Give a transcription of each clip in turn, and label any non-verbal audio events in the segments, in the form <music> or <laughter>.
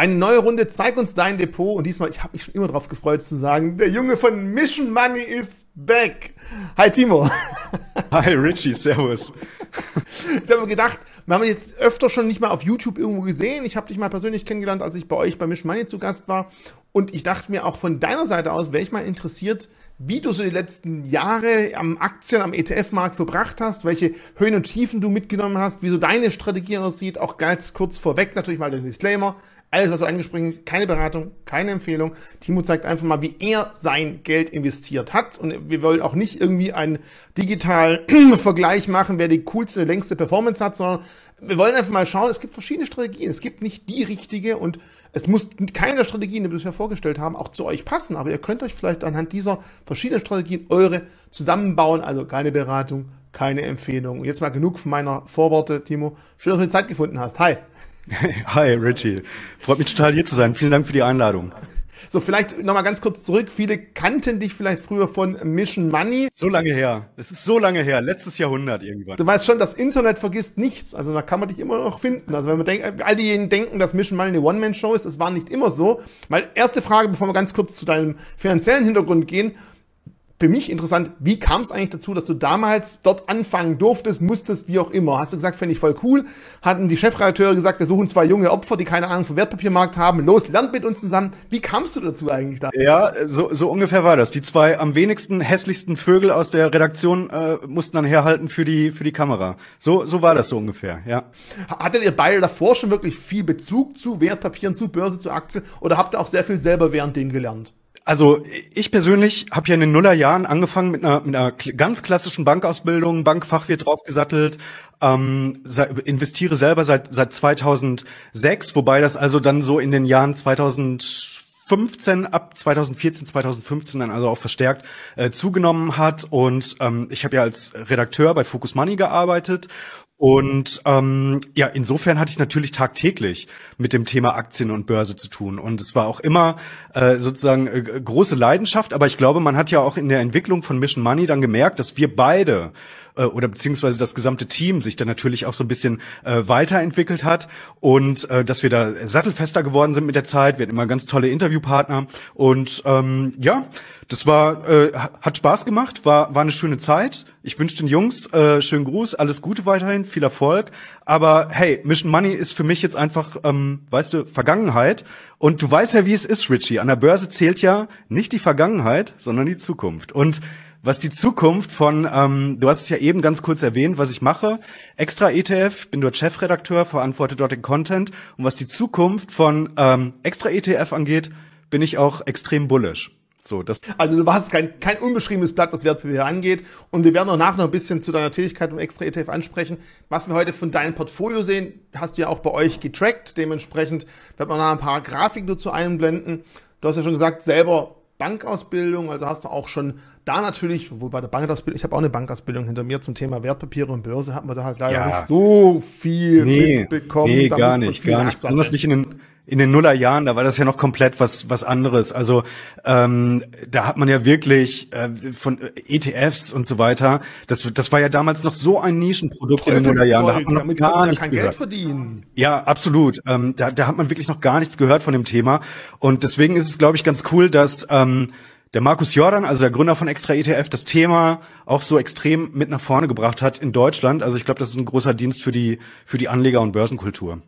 Eine neue Runde, zeig uns dein Depot. Und diesmal, ich habe mich schon immer darauf gefreut zu sagen, der Junge von Mission Money ist back. Hi Timo. <laughs> Hi Richie, servus. Ich habe mir gedacht, wir haben jetzt öfter schon nicht mal auf YouTube irgendwo gesehen. Ich habe dich mal persönlich kennengelernt, als ich bei euch bei Mission Money zu Gast war. Und ich dachte mir auch von deiner Seite aus, wäre ich mal interessiert, wie du so die letzten Jahre am Aktien, am ETF-Markt verbracht hast, welche Höhen und Tiefen du mitgenommen hast, wie so deine Strategie aussieht, auch ganz kurz vorweg natürlich mal den Disclaimer. Alles, was du angesprochen keine Beratung, keine Empfehlung. Timo zeigt einfach mal, wie er sein Geld investiert hat. Und wir wollen auch nicht irgendwie einen digitalen <clears throat> Vergleich machen, wer die coolste, längste Performance hat, sondern wir wollen einfach mal schauen, es gibt verschiedene Strategien. Es gibt nicht die richtige und es muss keine der Strategien, die wir bisher vorgestellt haben, auch zu euch passen. Aber ihr könnt euch vielleicht anhand dieser verschiedenen Strategien eure zusammenbauen. Also keine Beratung, keine Empfehlung. Und jetzt mal genug von meiner Vorworte, Timo. Schön, dass du die Zeit gefunden hast. Hi. <laughs> Hi, Richie. Freut mich total hier zu sein. Vielen Dank für die Einladung. So, vielleicht nochmal ganz kurz zurück. Viele kannten dich vielleicht früher von Mission Money. So lange her. Es ist so lange her. Letztes Jahrhundert irgendwann. Du weißt schon, das Internet vergisst nichts. Also da kann man dich immer noch finden. Also wenn man denkt, all diejenigen denken, dass Mission Money eine One-Man-Show ist, das war nicht immer so. Weil erste Frage, bevor wir ganz kurz zu deinem finanziellen Hintergrund gehen für mich interessant, wie kam es eigentlich dazu, dass du damals dort anfangen durftest, musstest, wie auch immer? Hast du gesagt, fände ich voll cool? Hatten die Chefredakteure gesagt, wir suchen zwei junge Opfer, die keine Ahnung vom Wertpapiermarkt haben. Los, lernt mit uns zusammen. Wie kamst du dazu eigentlich da? Ja, so, so ungefähr war das. Die zwei am wenigsten hässlichsten Vögel aus der Redaktion äh, mussten dann herhalten für die, für die Kamera. So, so war das so ungefähr, ja. Hattet ihr beide davor schon wirklich viel Bezug zu Wertpapieren, zu Börse, zu Aktien oder habt ihr auch sehr viel selber während dem gelernt? Also ich persönlich habe ja in den Nullerjahren angefangen mit einer, mit einer ganz klassischen Bankausbildung, Bankfachwirt draufgesattelt, ähm, investiere selber seit seit 2006, wobei das also dann so in den Jahren 2015 ab 2014, 2015 dann also auch verstärkt äh, zugenommen hat. Und ähm, ich habe ja als Redakteur bei Focus Money gearbeitet und ähm, ja, insofern hatte ich natürlich tagtäglich mit dem Thema Aktien und Börse zu tun. Und es war auch immer äh, sozusagen äh, große Leidenschaft. Aber ich glaube, man hat ja auch in der Entwicklung von Mission Money dann gemerkt, dass wir beide äh, oder beziehungsweise das gesamte Team sich dann natürlich auch so ein bisschen äh, weiterentwickelt hat und äh, dass wir da sattelfester geworden sind mit der Zeit. Wir hatten immer ganz tolle Interviewpartner und ähm, ja, das war, äh, hat Spaß gemacht, war, war eine schöne Zeit. Ich wünsche den Jungs äh, schönen Gruß, alles Gute weiterhin, viel Erfolg. Aber hey, Mission Money ist für mich jetzt einfach, ähm, weißt du, Vergangenheit. Und du weißt ja, wie es ist, Richie. An der Börse zählt ja nicht die Vergangenheit, sondern die Zukunft. Und was die Zukunft von, ähm, du hast es ja eben ganz kurz erwähnt, was ich mache. Extra ETF, bin dort Chefredakteur, verantworte dort den Content. Und was die Zukunft von ähm, Extra ETF angeht, bin ich auch extrem bullish. So, das also du warst kein, kein unbeschriebenes Blatt, was Wertpapiere angeht. Und wir werden auch nachher noch ein bisschen zu deiner Tätigkeit im extra ETF ansprechen. Was wir heute von deinem Portfolio sehen, hast du ja auch bei euch getrackt. Dementsprechend wird man nachher ein paar Grafiken dazu einblenden. Du hast ja schon gesagt, selber Bankausbildung, also hast du auch schon da natürlich, wo bei der Bankausbildung, ich habe auch eine Bankausbildung hinter mir zum Thema Wertpapiere und Börse, hat man da halt leider ja. nicht so viel nee, mitbekommen. Nee, gar nicht, gar nicht. Besonders nicht in den in den Nullerjahren, da war das ja noch komplett was was anderes. Also ähm, da hat man ja wirklich äh, von ETFs und so weiter. Das das war ja damals noch so ein Nischenprodukt in den Nullerjahren. Da hat man noch gar nichts kein gehört. Geld verdienen. Ja, absolut. Ähm, da da hat man wirklich noch gar nichts gehört von dem Thema. Und deswegen ist es, glaube ich, ganz cool, dass ähm, der Markus Jordan, also der Gründer von Extra ETF, das Thema auch so extrem mit nach vorne gebracht hat in Deutschland. Also ich glaube, das ist ein großer Dienst für die für die Anleger und Börsenkultur.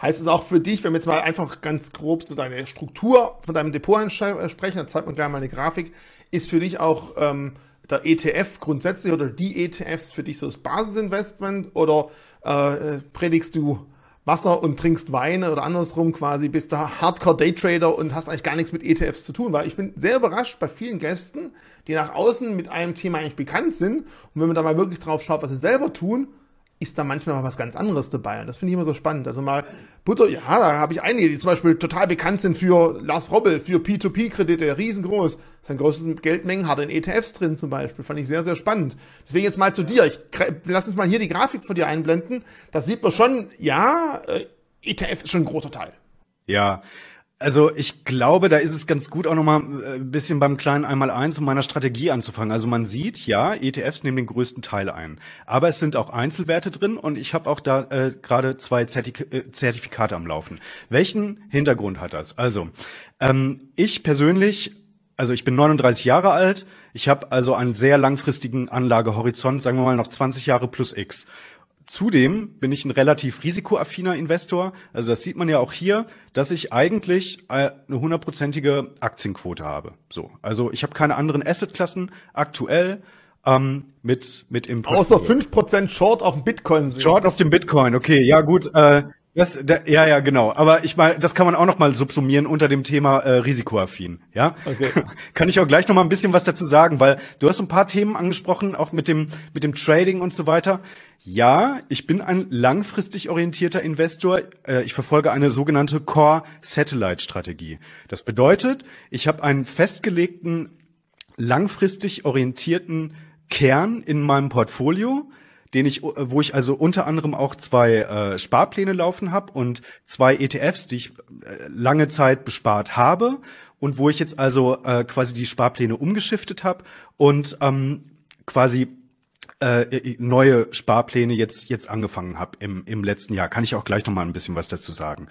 Heißt es auch für dich, wenn wir jetzt mal einfach ganz grob so deine Struktur von deinem Depot sprechen, dann zeigt man gleich mal eine Grafik, ist für dich auch ähm, der ETF grundsätzlich oder die ETFs für dich so das Basisinvestment oder äh, predigst du Wasser und trinkst Weine oder andersrum quasi, bist du Hardcore Daytrader und hast eigentlich gar nichts mit ETFs zu tun, weil ich bin sehr überrascht bei vielen Gästen, die nach außen mit einem Thema eigentlich bekannt sind. Und wenn man da mal wirklich drauf schaut, was sie selber tun, ist da manchmal mal was ganz anderes dabei. Und das finde ich immer so spannend. Also mal Butter, ja, da habe ich einige, die zum Beispiel total bekannt sind für Lars Robbel, für P2P-Kredite, riesengroß. Sein großes Geldmengen hat in ETFs drin zum Beispiel. Fand ich sehr, sehr spannend. Deswegen jetzt mal zu dir. Ich lass uns mal hier die Grafik von dir einblenden. Das sieht man schon, ja, äh, ETF ist schon ein großer Teil. Ja, Also ich glaube, da ist es ganz gut auch nochmal äh, ein bisschen beim kleinen Einmal-Eins um meiner Strategie anzufangen. Also man sieht, ja, ETFs nehmen den größten Teil ein. Aber es sind auch Einzelwerte drin und ich habe auch da äh, gerade zwei Zertif äh, Zertifikate am Laufen. Welchen Hintergrund hat das? Also ähm, ich persönlich also ich bin 39 Jahre alt, ich habe also einen sehr langfristigen Anlagehorizont, sagen wir mal noch 20 Jahre plus X. Zudem bin ich ein relativ risikoaffiner Investor. Also das sieht man ja auch hier, dass ich eigentlich äh, eine hundertprozentige Aktienquote habe. So, also ich habe keine anderen Assetklassen aktuell ähm, mit mit Impulsen. Außer fünf Prozent Short auf dem Bitcoin. Short auf dem Bitcoin, okay, ja gut. Äh, das, da, ja, ja, genau. Aber ich meine, das kann man auch noch mal subsumieren unter dem Thema äh, risikoaffin. Ja, okay. <laughs> kann ich auch gleich noch mal ein bisschen was dazu sagen, weil du hast ein paar Themen angesprochen, auch mit dem mit dem Trading und so weiter. Ja, ich bin ein langfristig orientierter Investor. Äh, ich verfolge eine sogenannte Core Satellite Strategie. Das bedeutet, ich habe einen festgelegten langfristig orientierten Kern in meinem Portfolio den ich, wo ich also unter anderem auch zwei äh, Sparpläne laufen habe und zwei ETFs, die ich äh, lange Zeit bespart habe und wo ich jetzt also äh, quasi die Sparpläne umgeschiftet habe und ähm, quasi äh, neue Sparpläne jetzt jetzt angefangen habe im im letzten Jahr. Kann ich auch gleich noch mal ein bisschen was dazu sagen.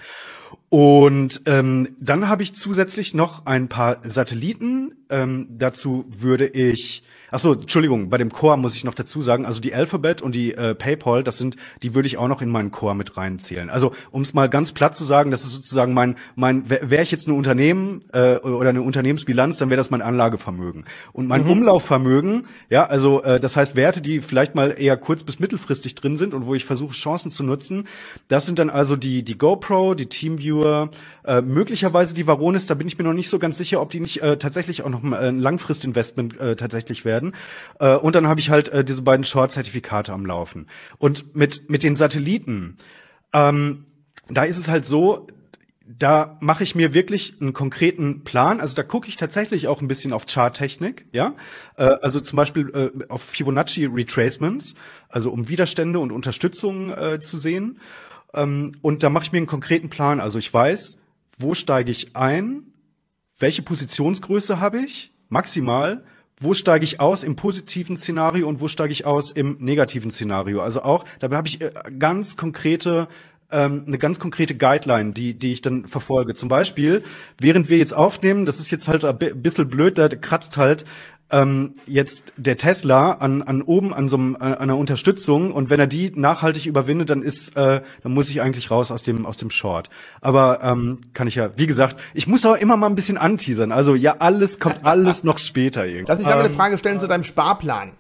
Und ähm, dann habe ich zusätzlich noch ein paar Satelliten. Ähm, dazu würde ich Achso, Entschuldigung, bei dem Core muss ich noch dazu sagen, also die Alphabet und die äh, PayPal, das sind, die würde ich auch noch in meinen Core mit reinzählen. Also um es mal ganz platt zu sagen, das ist sozusagen mein, mein, wäre ich jetzt ein Unternehmen äh, oder eine Unternehmensbilanz, dann wäre das mein Anlagevermögen. Und mein mhm. Umlaufvermögen, ja, also äh, das heißt Werte, die vielleicht mal eher kurz- bis mittelfristig drin sind und wo ich versuche, Chancen zu nutzen, das sind dann also die, die GoPro, die Teamviewer, äh, möglicherweise die Varonis, da bin ich mir noch nicht so ganz sicher, ob die nicht äh, tatsächlich auch noch ein Langfristinvestment äh, tatsächlich werden werden. Äh, und dann habe ich halt äh, diese beiden Short-Zertifikate am Laufen. Und mit, mit den Satelliten, ähm, da ist es halt so, da mache ich mir wirklich einen konkreten Plan. Also da gucke ich tatsächlich auch ein bisschen auf Charttechnik, ja. Äh, also zum Beispiel äh, auf Fibonacci Retracements, also um Widerstände und Unterstützung äh, zu sehen. Ähm, und da mache ich mir einen konkreten Plan. Also ich weiß, wo steige ich ein, welche Positionsgröße habe ich, maximal, wo steige ich aus im positiven Szenario und wo steige ich aus im negativen Szenario. Also auch, dabei habe ich äh, ganz konkrete ähm, eine ganz konkrete Guideline, die, die ich dann verfolge. Zum Beispiel, während wir jetzt aufnehmen, das ist jetzt halt ein bisschen blöd, da kratzt halt ähm, jetzt der Tesla an, an oben an so einem, an einer Unterstützung und wenn er die nachhaltig überwindet, dann ist, äh, dann muss ich eigentlich raus aus dem aus dem Short. Aber ähm, kann ich ja, wie gesagt, ich muss aber immer mal ein bisschen anteasern. Also ja, alles kommt <laughs> alles noch später irgendwie. Lass mich da mal eine ähm, Frage stellen zu deinem Sparplan,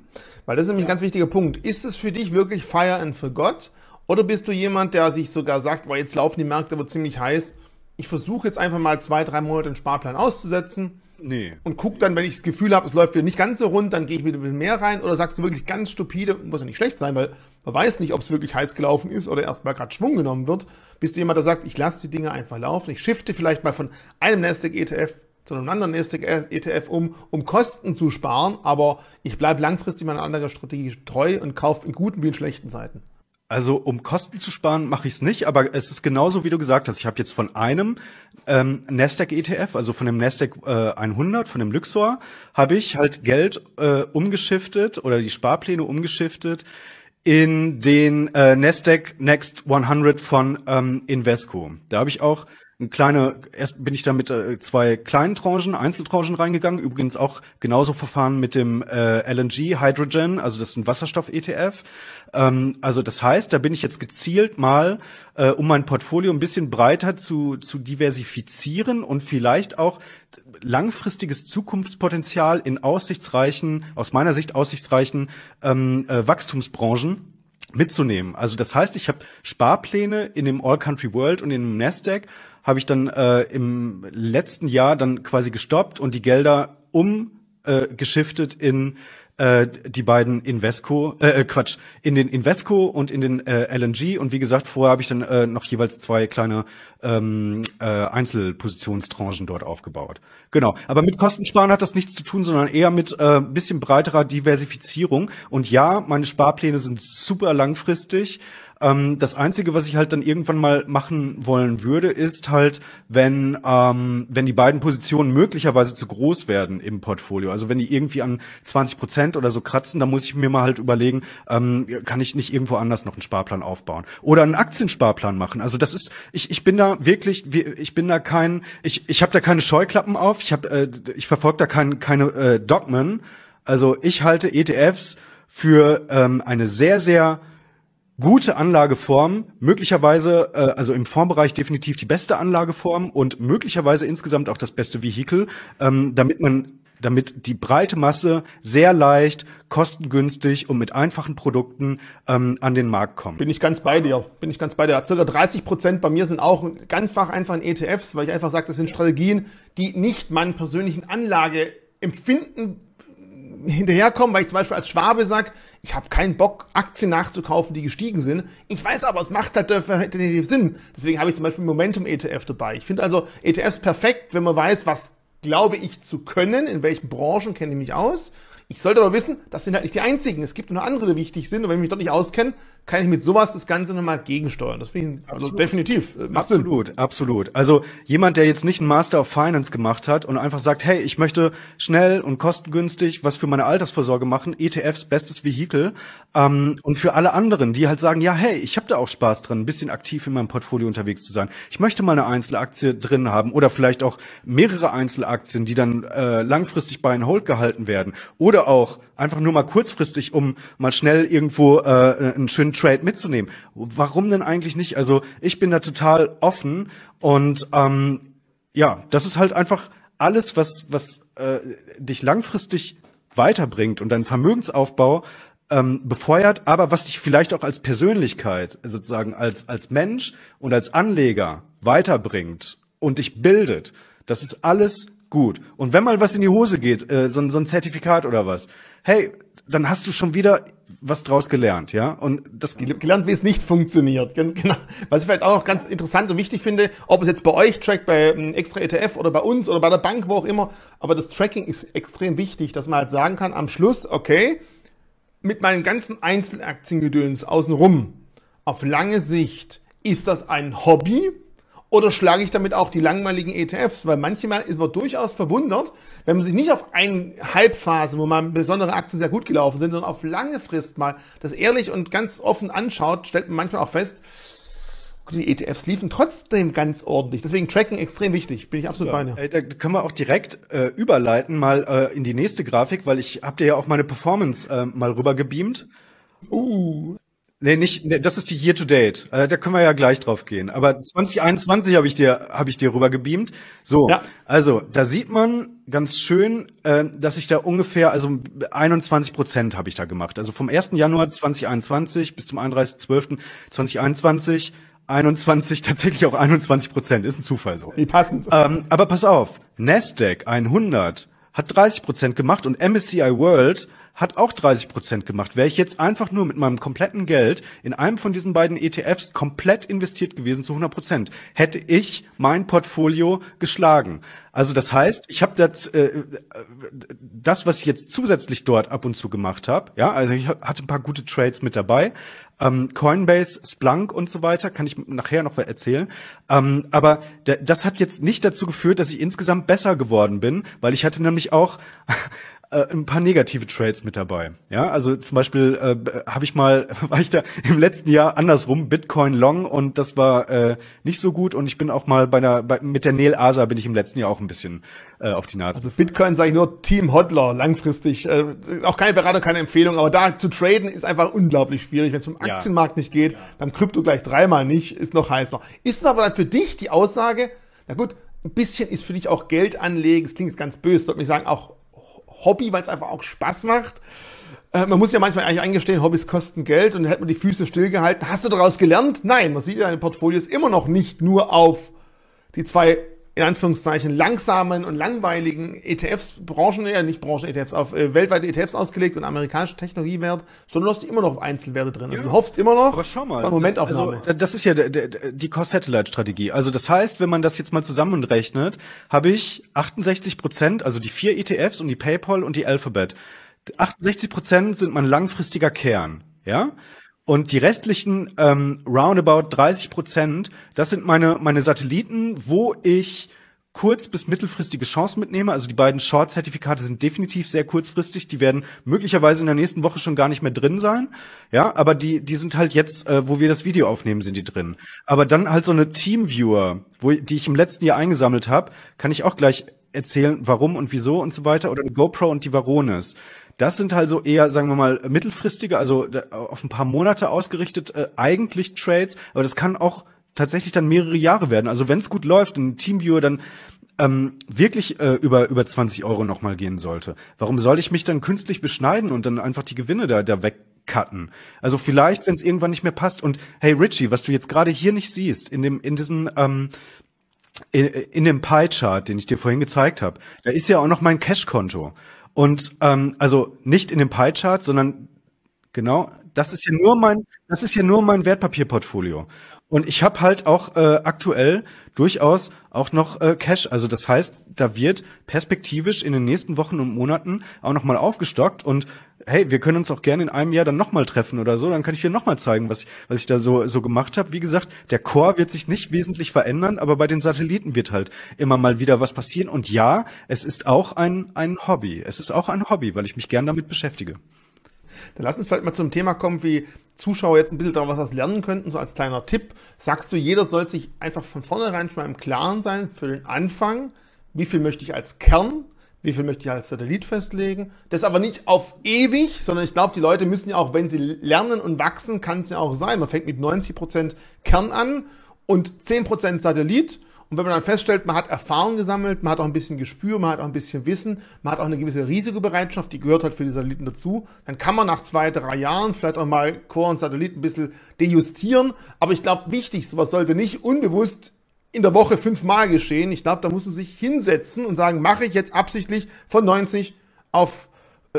weil das ist nämlich ein ganz wichtiger Punkt. Ist es für dich wirklich Fire and Forgot oder bist du jemand, der sich sogar sagt, boah, jetzt laufen die Märkte aber ziemlich heiß. Ich versuche jetzt einfach mal zwei, drei Monate den Sparplan auszusetzen Nee. Und guck dann, wenn ich das Gefühl habe, es läuft wieder nicht ganz so rund, dann gehe ich wieder ein bisschen mehr rein. Oder sagst du wirklich ganz stupide, muss ja nicht schlecht sein, weil man weiß nicht, ob es wirklich heiß gelaufen ist oder erst mal gerade Schwung genommen wird. Bist du jemand, der sagt, ich lasse die Dinge einfach laufen, ich shifte vielleicht mal von einem Nasdaq ETF zu einem anderen Nasdaq ETF um, um Kosten zu sparen, aber ich bleibe langfristig meiner anderen Strategie treu und kaufe in guten wie in schlechten Zeiten. Also um Kosten zu sparen, mache ich es nicht, aber es ist genauso, wie du gesagt hast. Ich habe jetzt von einem ähm, Nasdaq ETF, also von dem Nasdaq äh, 100, von dem Luxor, habe ich halt Geld äh, umgeschiftet oder die Sparpläne umgeschiftet in den äh, Nasdaq Next 100 von ähm, Invesco. Da habe ich auch ein kleine, erst bin ich da mit äh, zwei kleinen Tranchen, Einzeltranchen reingegangen. Übrigens auch genauso verfahren mit dem äh, LNG Hydrogen, also das ist ein Wasserstoff-ETF. Ähm, also das heißt, da bin ich jetzt gezielt mal, äh, um mein Portfolio ein bisschen breiter zu, zu diversifizieren und vielleicht auch langfristiges Zukunftspotenzial in aussichtsreichen, aus meiner Sicht aussichtsreichen ähm, äh, Wachstumsbranchen mitzunehmen. Also das heißt, ich habe Sparpläne in dem All Country World und in dem Nasdaq habe ich dann äh, im letzten Jahr dann quasi gestoppt und die Gelder umgeschiftet äh, in äh, die beiden Invesco, äh, äh, Quatsch, in den Invesco und in den äh, LNG. Und wie gesagt, vorher habe ich dann äh, noch jeweils zwei kleine ähm, äh, Einzelpositionstranchen dort aufgebaut. Genau. Aber mit Kostensparen hat das nichts zu tun, sondern eher mit äh, bisschen breiterer Diversifizierung. Und ja, meine Sparpläne sind super langfristig. Ähm, das Einzige, was ich halt dann irgendwann mal machen wollen würde, ist halt, wenn, ähm, wenn die beiden Positionen möglicherweise zu groß werden im Portfolio. Also wenn die irgendwie an 20 Prozent oder so kratzen, dann muss ich mir mal halt überlegen, ähm, kann ich nicht irgendwo anders noch einen Sparplan aufbauen oder einen Aktiensparplan machen. Also das ist, ich, ich bin da wirklich, ich bin da kein, ich, ich habe da keine Scheuklappen auf, ich habe, äh, ich verfolge da kein, keine äh, Dogmen. Also ich halte ETFs für ähm, eine sehr, sehr gute Anlageform, möglicherweise, äh, also im Formbereich definitiv die beste Anlageform und möglicherweise insgesamt auch das beste Vehikel, ähm, damit man damit die breite Masse sehr leicht, kostengünstig und mit einfachen Produkten ähm, an den Markt kommt. Bin ich ganz bei dir. Bin ich ganz bei dir. Circa 30 Prozent bei mir sind auch ganz einfach in ETFs, weil ich einfach sage, das sind Strategien, die nicht meinen persönlichen Anlageempfinden hinterherkommen, weil ich zum Beispiel als Schwabe sage, ich habe keinen Bock, Aktien nachzukaufen, die gestiegen sind. Ich weiß aber, es macht halt definitiv Sinn. Deswegen habe ich zum Beispiel Momentum ETF dabei. Ich finde also ETFs perfekt, wenn man weiß, was glaube ich zu können, in welchen Branchen kenne ich mich aus ich sollte aber wissen, das sind halt nicht die einzigen. Es gibt noch andere, die wichtig sind. Und wenn ich mich dort nicht auskenne, kann ich mit sowas das Ganze nochmal gegensteuern. Das finde ich also definitiv. Äh, absolut, Sinn. absolut. Also jemand, der jetzt nicht einen Master of Finance gemacht hat und einfach sagt, hey, ich möchte schnell und kostengünstig was für meine Altersvorsorge machen, ETFs, bestes Vehikel. Ähm, und für alle anderen, die halt sagen, ja, hey, ich habe da auch Spaß dran, ein bisschen aktiv in meinem Portfolio unterwegs zu sein. Ich möchte mal eine Einzelaktie drin haben oder vielleicht auch mehrere Einzelaktien, die dann äh, langfristig bei ein Hold gehalten werden. Oder auch einfach nur mal kurzfristig, um mal schnell irgendwo äh, einen schönen Trade mitzunehmen. Warum denn eigentlich nicht? Also ich bin da total offen und ähm, ja, das ist halt einfach alles, was was äh, dich langfristig weiterbringt und deinen Vermögensaufbau ähm, befeuert, aber was dich vielleicht auch als Persönlichkeit, sozusagen als als Mensch und als Anleger weiterbringt und dich bildet. Das ist alles gut. Und wenn mal was in die Hose geht, äh, so, so ein Zertifikat oder was, hey, dann hast du schon wieder was draus gelernt, ja? Und das gelernt, wie es nicht funktioniert. Ganz genau. Was ich vielleicht auch noch ganz interessant und wichtig finde, ob es jetzt bei euch trackt, bei ähm, extra ETF oder bei uns oder bei der Bank, wo auch immer, aber das Tracking ist extrem wichtig, dass man halt sagen kann am Schluss, okay, mit meinen ganzen Einzelaktiengedöns außenrum, auf lange Sicht ist das ein Hobby oder schlage ich damit auch die langweiligen ETFs? Weil manchmal ist man durchaus verwundert, wenn man sich nicht auf eine Halbphase, wo man besondere Aktien sehr gut gelaufen sind, sondern auf lange Frist mal das ehrlich und ganz offen anschaut, stellt man manchmal auch fest, die ETFs liefen trotzdem ganz ordentlich. Deswegen Tracking extrem wichtig. Bin ich absolut bei dir. Da können wir auch direkt äh, überleiten mal äh, in die nächste Grafik, weil ich habe dir ja auch meine Performance äh, mal rüber gebeamt. Uh. Nee, nicht, nee, das ist die Year to Date. Äh, da können wir ja gleich drauf gehen. Aber 2021 habe ich dir, habe ich dir rüber gebeamt. So, ja. also da sieht man ganz schön, äh, dass ich da ungefähr, also 21 Prozent habe ich da gemacht. Also vom 1. Januar 2021 bis zum 31.12.2021 21, <laughs> tatsächlich auch 21 Prozent. Ist ein Zufall so. Wie passend. Ähm, aber pass auf, Nasdaq 100 hat 30 Prozent gemacht und MSCI World hat auch 30 Prozent gemacht. Wäre ich jetzt einfach nur mit meinem kompletten Geld in einem von diesen beiden ETFs komplett investiert gewesen zu 100 Prozent, hätte ich mein Portfolio geschlagen. Also das heißt, ich habe das, äh, das, was ich jetzt zusätzlich dort ab und zu gemacht habe, ja, also ich hatte ein paar gute Trades mit dabei, ähm, Coinbase, Splunk und so weiter, kann ich nachher noch erzählen. Ähm, aber das hat jetzt nicht dazu geführt, dass ich insgesamt besser geworden bin, weil ich hatte nämlich auch äh, ein paar negative Trades mit dabei. Ja, also zum Beispiel äh, habe ich mal, <laughs> war ich da im letzten Jahr andersrum Bitcoin Long und das war äh, nicht so gut und ich bin auch mal bei einer bei, mit der Nel Asa bin ich im letzten Jahr auch ein bisschen äh, auf die Nase. Also Bitcoin sage ich nur Team Hodler langfristig, äh, auch keine Beratung, keine Empfehlung, aber da zu traden ist einfach unglaublich schwierig, wenn es zum Aktienmarkt ja. nicht geht, ja. beim Krypto gleich dreimal nicht, ist noch heißer. Ist aber dann für dich die Aussage, na gut, ein bisschen ist für dich auch Geld anlegen, das klingt jetzt ganz böse, sollte ich sagen, auch Hobby, weil es einfach auch Spaß macht. Äh, man muss ja manchmal eigentlich eingestehen, Hobbys kosten Geld und hätte man die Füße stillgehalten. Hast du daraus gelernt? Nein, man sieht ja, deine Portfolios immer noch nicht nur auf die zwei in Anführungszeichen langsamen und langweiligen ETFs, Branchen, ja nicht Branchen-ETFs, auf äh, weltweite ETFs ausgelegt und amerikanische Technologiewert, sondern du hast immer noch auf Einzelwerte drin. Also du hoffst immer noch Aber schau mal, Momentaufnahme. Das, also, das ist ja der, der, die Cost-Satellite-Strategie. Also das heißt, wenn man das jetzt mal zusammenrechnet, habe ich 68 Prozent, also die vier ETFs und die PayPal und die Alphabet. 68 Prozent sind mein langfristiger Kern. Ja? Und die restlichen ähm, roundabout 30 Prozent, das sind meine, meine Satelliten, wo ich kurz- bis mittelfristige Chancen mitnehme. Also die beiden Short-Zertifikate sind definitiv sehr kurzfristig. Die werden möglicherweise in der nächsten Woche schon gar nicht mehr drin sein. Ja, aber die, die sind halt jetzt, äh, wo wir das Video aufnehmen, sind die drin. Aber dann halt so eine Teamviewer, wo, die ich im letzten Jahr eingesammelt habe, kann ich auch gleich erzählen, warum und wieso und so weiter. Oder eine GoPro und die Varones. Das sind also eher, sagen wir mal, mittelfristige, also auf ein paar Monate ausgerichtet, äh, eigentlich Trades, aber das kann auch tatsächlich dann mehrere Jahre werden. Also wenn es gut läuft, ein Teamviewer dann ähm, wirklich äh, über über 20 Euro nochmal gehen sollte. Warum soll ich mich dann künstlich beschneiden und dann einfach die Gewinne da da wegcutten? Also vielleicht, wenn es irgendwann nicht mehr passt. Und hey Richie, was du jetzt gerade hier nicht siehst in dem in diesem ähm, in, in dem Pie-Chart, den ich dir vorhin gezeigt habe, da ist ja auch noch mein Cash-Konto. Und ähm, also nicht in dem Pie-Chart, sondern genau, das ist ja nur mein, das ist ja nur mein Wertpapierportfolio. Und ich habe halt auch äh, aktuell durchaus auch noch äh, Cash. Also das heißt, da wird perspektivisch in den nächsten Wochen und Monaten auch noch mal aufgestockt. Und hey, wir können uns auch gerne in einem Jahr dann noch mal treffen oder so. Dann kann ich dir noch mal zeigen, was ich, was ich da so so gemacht habe. Wie gesagt, der Core wird sich nicht wesentlich verändern, aber bei den Satelliten wird halt immer mal wieder was passieren. Und ja, es ist auch ein ein Hobby. Es ist auch ein Hobby, weil ich mich gern damit beschäftige. Dann lass uns vielleicht mal zum Thema kommen, wie Zuschauer jetzt ein bisschen daraus was lernen könnten, so als kleiner Tipp. Sagst du, jeder soll sich einfach von vornherein schon mal im Klaren sein für den Anfang, wie viel möchte ich als Kern, wie viel möchte ich als Satellit festlegen. Das aber nicht auf ewig, sondern ich glaube, die Leute müssen ja auch, wenn sie lernen und wachsen, kann es ja auch sein. Man fängt mit 90% Kern an und 10% Satellit und wenn man dann feststellt, man hat Erfahrung gesammelt, man hat auch ein bisschen Gespür, man hat auch ein bisschen Wissen, man hat auch eine gewisse Risikobereitschaft, die gehört halt für die Satelliten dazu, dann kann man nach zwei, drei Jahren vielleicht auch mal Core und Satelliten ein bisschen dejustieren. Aber ich glaube, wichtig, sowas sollte nicht unbewusst in der Woche fünfmal geschehen. Ich glaube, da muss man sich hinsetzen und sagen, mache ich jetzt absichtlich von 90 auf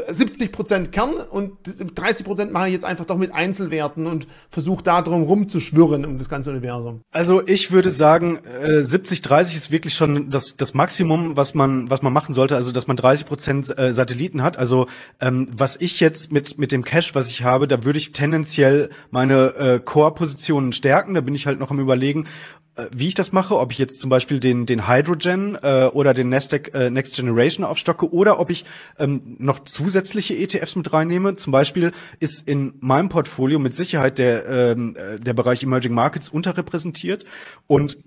70 Prozent Kern und 30 Prozent mache ich jetzt einfach doch mit Einzelwerten und versuche da drum rumzuschwirren um das ganze Universum. Also ich würde sagen, äh, 70, 30 ist wirklich schon das, das Maximum, was man, was man machen sollte. Also dass man 30 Prozent äh, Satelliten hat. Also ähm, was ich jetzt mit mit dem Cache, was ich habe, da würde ich tendenziell meine äh, Core-Positionen stärken. Da bin ich halt noch am überlegen, äh, wie ich das mache, ob ich jetzt zum Beispiel den, den Hydrogen äh, oder den Nasdaq äh, Next Generation aufstocke oder ob ich ähm, noch zusätzliche ETFs mit reinnehme. Zum Beispiel ist in meinem Portfolio mit Sicherheit der, ähm, äh, der Bereich Emerging Markets unterrepräsentiert und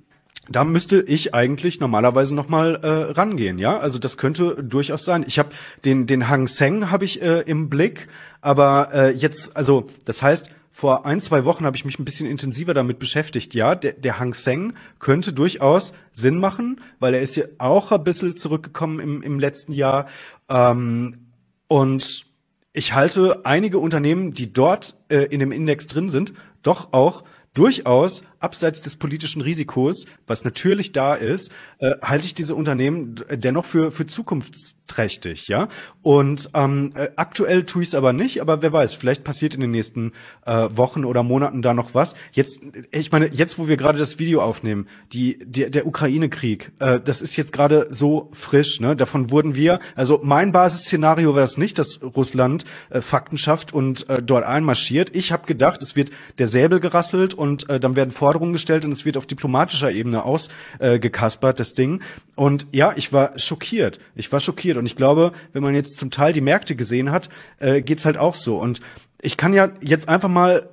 da müsste ich eigentlich normalerweise noch mal äh, rangehen, ja. Also das könnte durchaus sein. Ich habe den den Hang Seng habe ich äh, im Blick, aber äh, jetzt also das heißt vor ein, zwei Wochen habe ich mich ein bisschen intensiver damit beschäftigt. Ja, der, der Hang Seng könnte durchaus Sinn machen, weil er ist ja auch ein bisschen zurückgekommen im, im letzten Jahr. Ähm, und ich halte einige Unternehmen, die dort äh, in dem Index drin sind, doch auch durchaus abseits des politischen Risikos, was natürlich da ist, äh, halte ich diese Unternehmen dennoch für, für zukunftsträchtig, ja. Und ähm, äh, aktuell tue ich es aber nicht, aber wer weiß, vielleicht passiert in den nächsten äh, Wochen oder Monaten da noch was. Jetzt, ich meine, jetzt, wo wir gerade das Video aufnehmen, die, die der Ukraine-Krieg, äh, das ist jetzt gerade so frisch, ne? Davon wurden wir, also mein Basisszenario war das nicht, dass Russland äh, Fakten schafft und äh, dort einmarschiert. Ich habe gedacht, es wird der Säbel gerasselt und äh, dann werden Forderungen Forderungen gestellt und es wird auf diplomatischer Ebene ausgekaspert, äh, das Ding. Und ja, ich war schockiert. Ich war schockiert. Und ich glaube, wenn man jetzt zum Teil die Märkte gesehen hat, äh, geht's halt auch so. Und ich kann ja jetzt einfach mal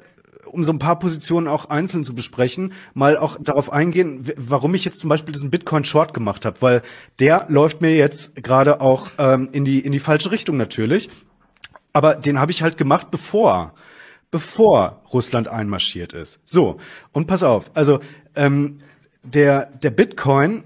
um so ein paar Positionen auch einzeln zu besprechen, mal auch darauf eingehen, warum ich jetzt zum Beispiel diesen Bitcoin Short gemacht habe, weil der läuft mir jetzt gerade auch ähm, in die in die falsche Richtung natürlich. Aber den habe ich halt gemacht, bevor bevor Russland einmarschiert ist. So, und pass auf, also ähm, der, der Bitcoin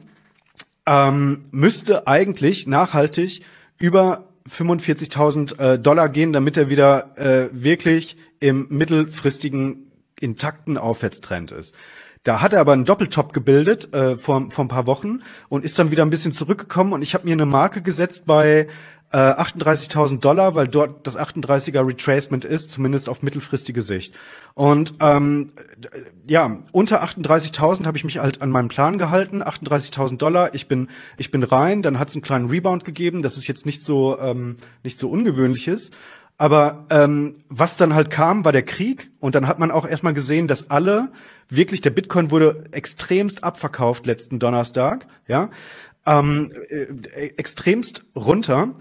ähm, müsste eigentlich nachhaltig über 45.000 äh, Dollar gehen, damit er wieder äh, wirklich im mittelfristigen intakten Aufwärtstrend ist. Da hat er aber einen Doppeltop gebildet äh, vor, vor ein paar Wochen und ist dann wieder ein bisschen zurückgekommen und ich habe mir eine Marke gesetzt bei äh, 38.000 Dollar, weil dort das 38er Retracement ist, zumindest auf mittelfristige Sicht. Und ähm, ja, unter 38.000 habe ich mich halt an meinem Plan gehalten. 38.000 Dollar, ich bin ich bin rein. Dann hat es einen kleinen Rebound gegeben. Das ist jetzt nicht so ähm, nicht so ungewöhnliches. Aber ähm, was dann halt kam, war der Krieg und dann hat man auch erstmal gesehen, dass alle wirklich der Bitcoin wurde extremst abverkauft letzten Donnerstag, ja, ähm, äh, extremst runter.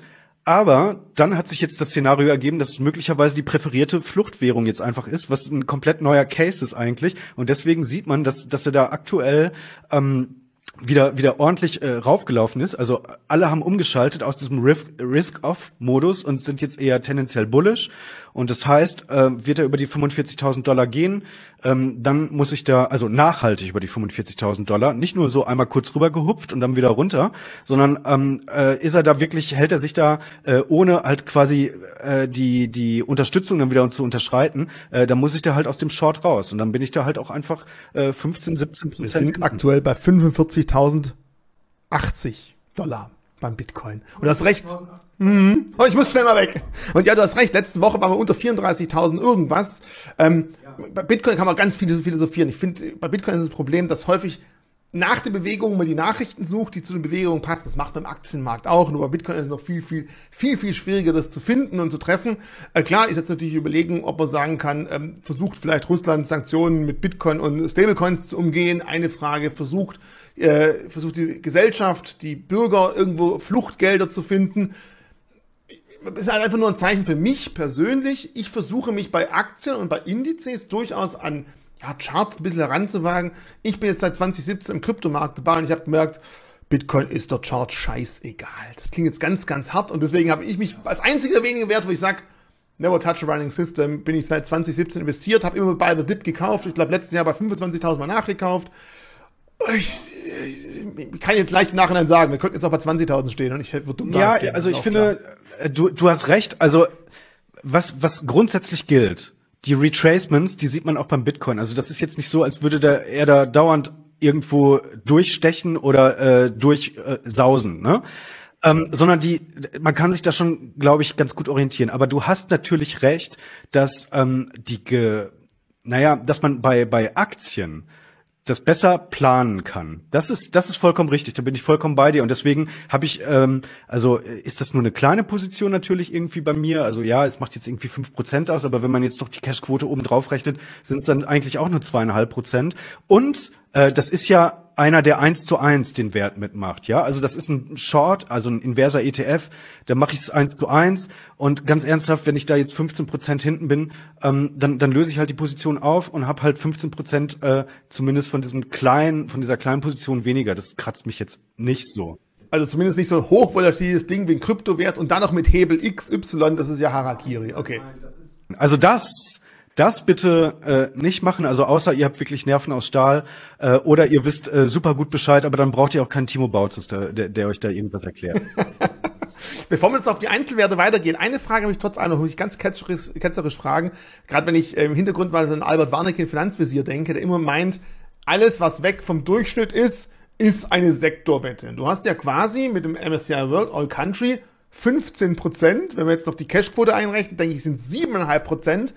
Aber dann hat sich jetzt das Szenario ergeben, dass es möglicherweise die präferierte Fluchtwährung jetzt einfach ist, was ein komplett neuer Case ist eigentlich. Und deswegen sieht man, dass, dass er da aktuell ähm, wieder wieder ordentlich äh, raufgelaufen ist. Also alle haben umgeschaltet aus diesem Risk-Off-Modus und sind jetzt eher tendenziell bullish. Und das heißt, äh, wird er über die 45.000 Dollar gehen, ähm, dann muss ich da, also nachhaltig über die 45.000 Dollar, nicht nur so einmal kurz rüber gehupft und dann wieder runter, sondern ähm, äh, ist er da wirklich, hält er sich da, äh, ohne halt quasi äh, die, die Unterstützung dann wieder zu unterschreiten, äh, dann muss ich da halt aus dem Short raus. Und dann bin ich da halt auch einfach äh, 15, 17 Prozent. Wir sind aktuell bei 45.080 Dollar beim Bitcoin. Und das recht. Mhm. Oh, ich muss schnell mal weg. Und ja, du hast recht. Letzte Woche waren wir unter 34.000 irgendwas. Ähm, ja. Bei Bitcoin kann man ganz viel philosophieren. Ich finde, bei Bitcoin ist das Problem, dass häufig nach der Bewegung man die Nachrichten sucht, die zu den Bewegungen passen. Das macht beim Aktienmarkt auch. Nur bei Bitcoin ist es noch viel, viel, viel, viel schwieriger, das zu finden und zu treffen. Äh, klar ist jetzt natürlich überlegen, ob man sagen kann, ähm, versucht vielleicht Russland Sanktionen mit Bitcoin und Stablecoins zu umgehen. Eine Frage versucht, äh, versucht die Gesellschaft, die Bürger irgendwo Fluchtgelder zu finden das ist halt einfach nur ein Zeichen für mich persönlich. Ich versuche mich bei Aktien und bei Indizes durchaus an ja, Charts ein bisschen heranzuwagen. Ich bin jetzt seit 2017 im Kryptomarkt dabei und ich habe gemerkt, Bitcoin ist der Chart scheißegal. Das klingt jetzt ganz, ganz hart und deswegen habe ich mich als einziger wenige Wert, wo ich sage, Never Touch a Running System, bin ich seit 2017 investiert, habe immer bei The Dip gekauft. Ich glaube, letztes Jahr bei 25.000 Mal nachgekauft. Ich, ich, kann jetzt leicht im Nachhinein sagen, wir könnten jetzt auch bei 20.000 stehen und ich hätte dumm Ja, also ich finde, klar. Äh, du, du hast recht. Also was, was grundsätzlich gilt, die Retracements, die sieht man auch beim Bitcoin. Also das ist jetzt nicht so, als würde der, er da dauernd irgendwo durchstechen oder äh, durchsausen, äh, ne? Ähm, sondern die, man kann sich da schon, glaube ich, ganz gut orientieren. Aber du hast natürlich recht, dass ähm, die, ge, naja, dass man bei bei Aktien das besser planen kann. Das ist, das ist vollkommen richtig. Da bin ich vollkommen bei dir. Und deswegen habe ich, ähm, also ist das nur eine kleine Position natürlich irgendwie bei mir. Also ja, es macht jetzt irgendwie fünf Prozent aus, aber wenn man jetzt noch die Cashquote oben drauf rechnet, sind es dann eigentlich auch nur zweieinhalb Prozent. Und äh, das ist ja einer, der eins zu eins den Wert mitmacht, ja. Also das ist ein Short, also ein inverser ETF, da mache ich es eins zu eins und ganz ernsthaft, wenn ich da jetzt 15 Prozent hinten bin, ähm, dann, dann löse ich halt die Position auf und habe halt 15 Prozent äh, zumindest von diesem kleinen, von dieser kleinen Position weniger. Das kratzt mich jetzt nicht so. Also zumindest nicht so ein hochvolatiles Ding wie ein Kryptowert und dann noch mit Hebel XY, das ist ja Harakiri. Okay. Also das das bitte äh, nicht machen, also außer ihr habt wirklich Nerven aus Stahl äh, oder ihr wisst äh, super gut Bescheid, aber dann braucht ihr auch keinen Timo Bautzes, der, der, der euch da irgendwas erklärt. <laughs> Bevor wir jetzt auf die Einzelwerte weitergehen, eine Frage habe ich trotz allem, muss ich ganz ketzerisch, ketzerisch fragen, gerade wenn ich äh, im Hintergrund mal so an Albert Warnecke in Finanzvisier denke, der immer meint, alles, was weg vom Durchschnitt ist, ist eine Sektorwette. Du hast ja quasi mit dem MSCI World All Country 15 Prozent, wenn wir jetzt noch die Cashquote einrechnen, denke ich, sind 7,5 Prozent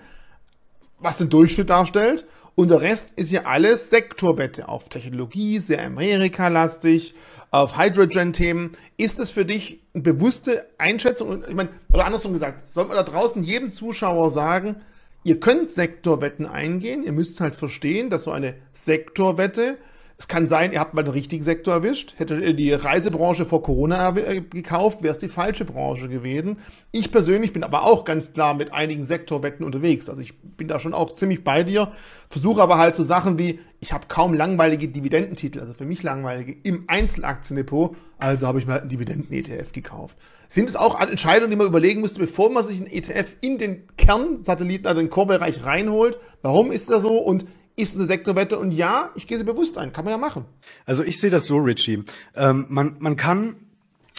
was den Durchschnitt darstellt. Und der Rest ist ja alles Sektorwette auf Technologie, sehr Amerika-lastig, auf Hydrogen-Themen. Ist das für dich eine bewusste Einschätzung? Ich meine, oder andersrum gesagt, soll man da draußen jedem Zuschauer sagen, ihr könnt Sektorwetten eingehen, ihr müsst halt verstehen, dass so eine Sektorwette es kann sein, ihr habt mal den richtigen Sektor erwischt. Hättet ihr die Reisebranche vor Corona äh, gekauft, wäre es die falsche Branche gewesen. Ich persönlich bin aber auch ganz klar mit einigen Sektorwetten unterwegs. Also ich bin da schon auch ziemlich bei dir. Versuche aber halt so Sachen wie, ich habe kaum langweilige Dividendentitel, also für mich langweilige, im Einzelaktiendepot. Also habe ich mir halt einen Dividenden-ETF gekauft. Sind es auch Entscheidungen, die man überlegen müsste, bevor man sich einen ETF in den Kernsatelliten, also den Core-Bereich reinholt? Warum ist das so? Und ist eine Sektorwette und ja, ich gehe sie bewusst ein, kann man ja machen. Also ich sehe das so, Richie. Ähm, man, man kann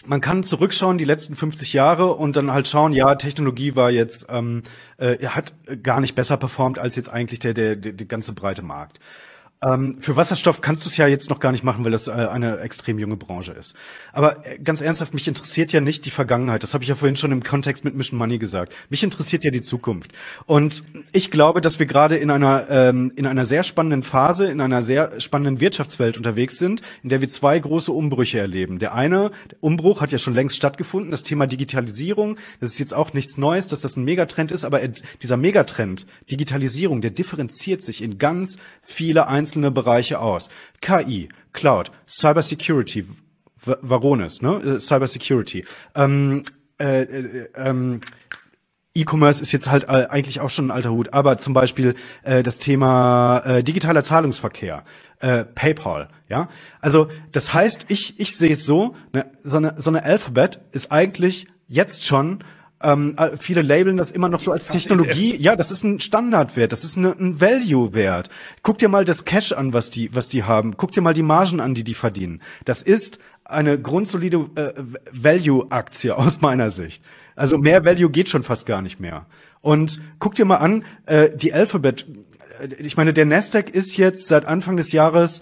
man kann zurückschauen die letzten 50 Jahre und dann halt schauen, ja, Technologie war jetzt ähm, äh, hat gar nicht besser performt als jetzt eigentlich der der der, der ganze breite Markt. Ähm, für Wasserstoff kannst du es ja jetzt noch gar nicht machen, weil das äh, eine extrem junge Branche ist. Aber äh, ganz ernsthaft, mich interessiert ja nicht die Vergangenheit. Das habe ich ja vorhin schon im Kontext mit Mission Money gesagt. Mich interessiert ja die Zukunft. Und ich glaube, dass wir gerade in einer ähm, in einer sehr spannenden Phase, in einer sehr spannenden Wirtschaftswelt unterwegs sind, in der wir zwei große Umbrüche erleben. Der eine der Umbruch hat ja schon längst stattgefunden, das Thema Digitalisierung. Das ist jetzt auch nichts Neues, dass das ein Megatrend ist, aber dieser Megatrend Digitalisierung, der differenziert sich in ganz viele einzelne einzelne Bereiche aus. KI, Cloud, Cybersecurity, Varonis, ne? Äh, Cybersecurity. Ähm, äh, äh, ähm, E-Commerce ist jetzt halt äh, eigentlich auch schon ein alter Hut, aber zum Beispiel äh, das Thema äh, digitaler Zahlungsverkehr, äh, PayPal, ja. Also das heißt, ich ich sehe es so, ne, so eine so eine Alphabet ist eigentlich jetzt schon ähm, äh, viele labeln das immer noch so als Technologie. Ja, das ist ein Standardwert, das ist eine, ein Value-Wert. Guck dir mal das Cash an, was die, was die haben. Guck dir mal die Margen an, die die verdienen. Das ist eine grundsolide äh, Value-Aktie aus meiner Sicht. Also mehr Value geht schon fast gar nicht mehr. Und guck dir mal an, äh, die Alphabet, äh, ich meine, der Nasdaq ist jetzt seit Anfang des Jahres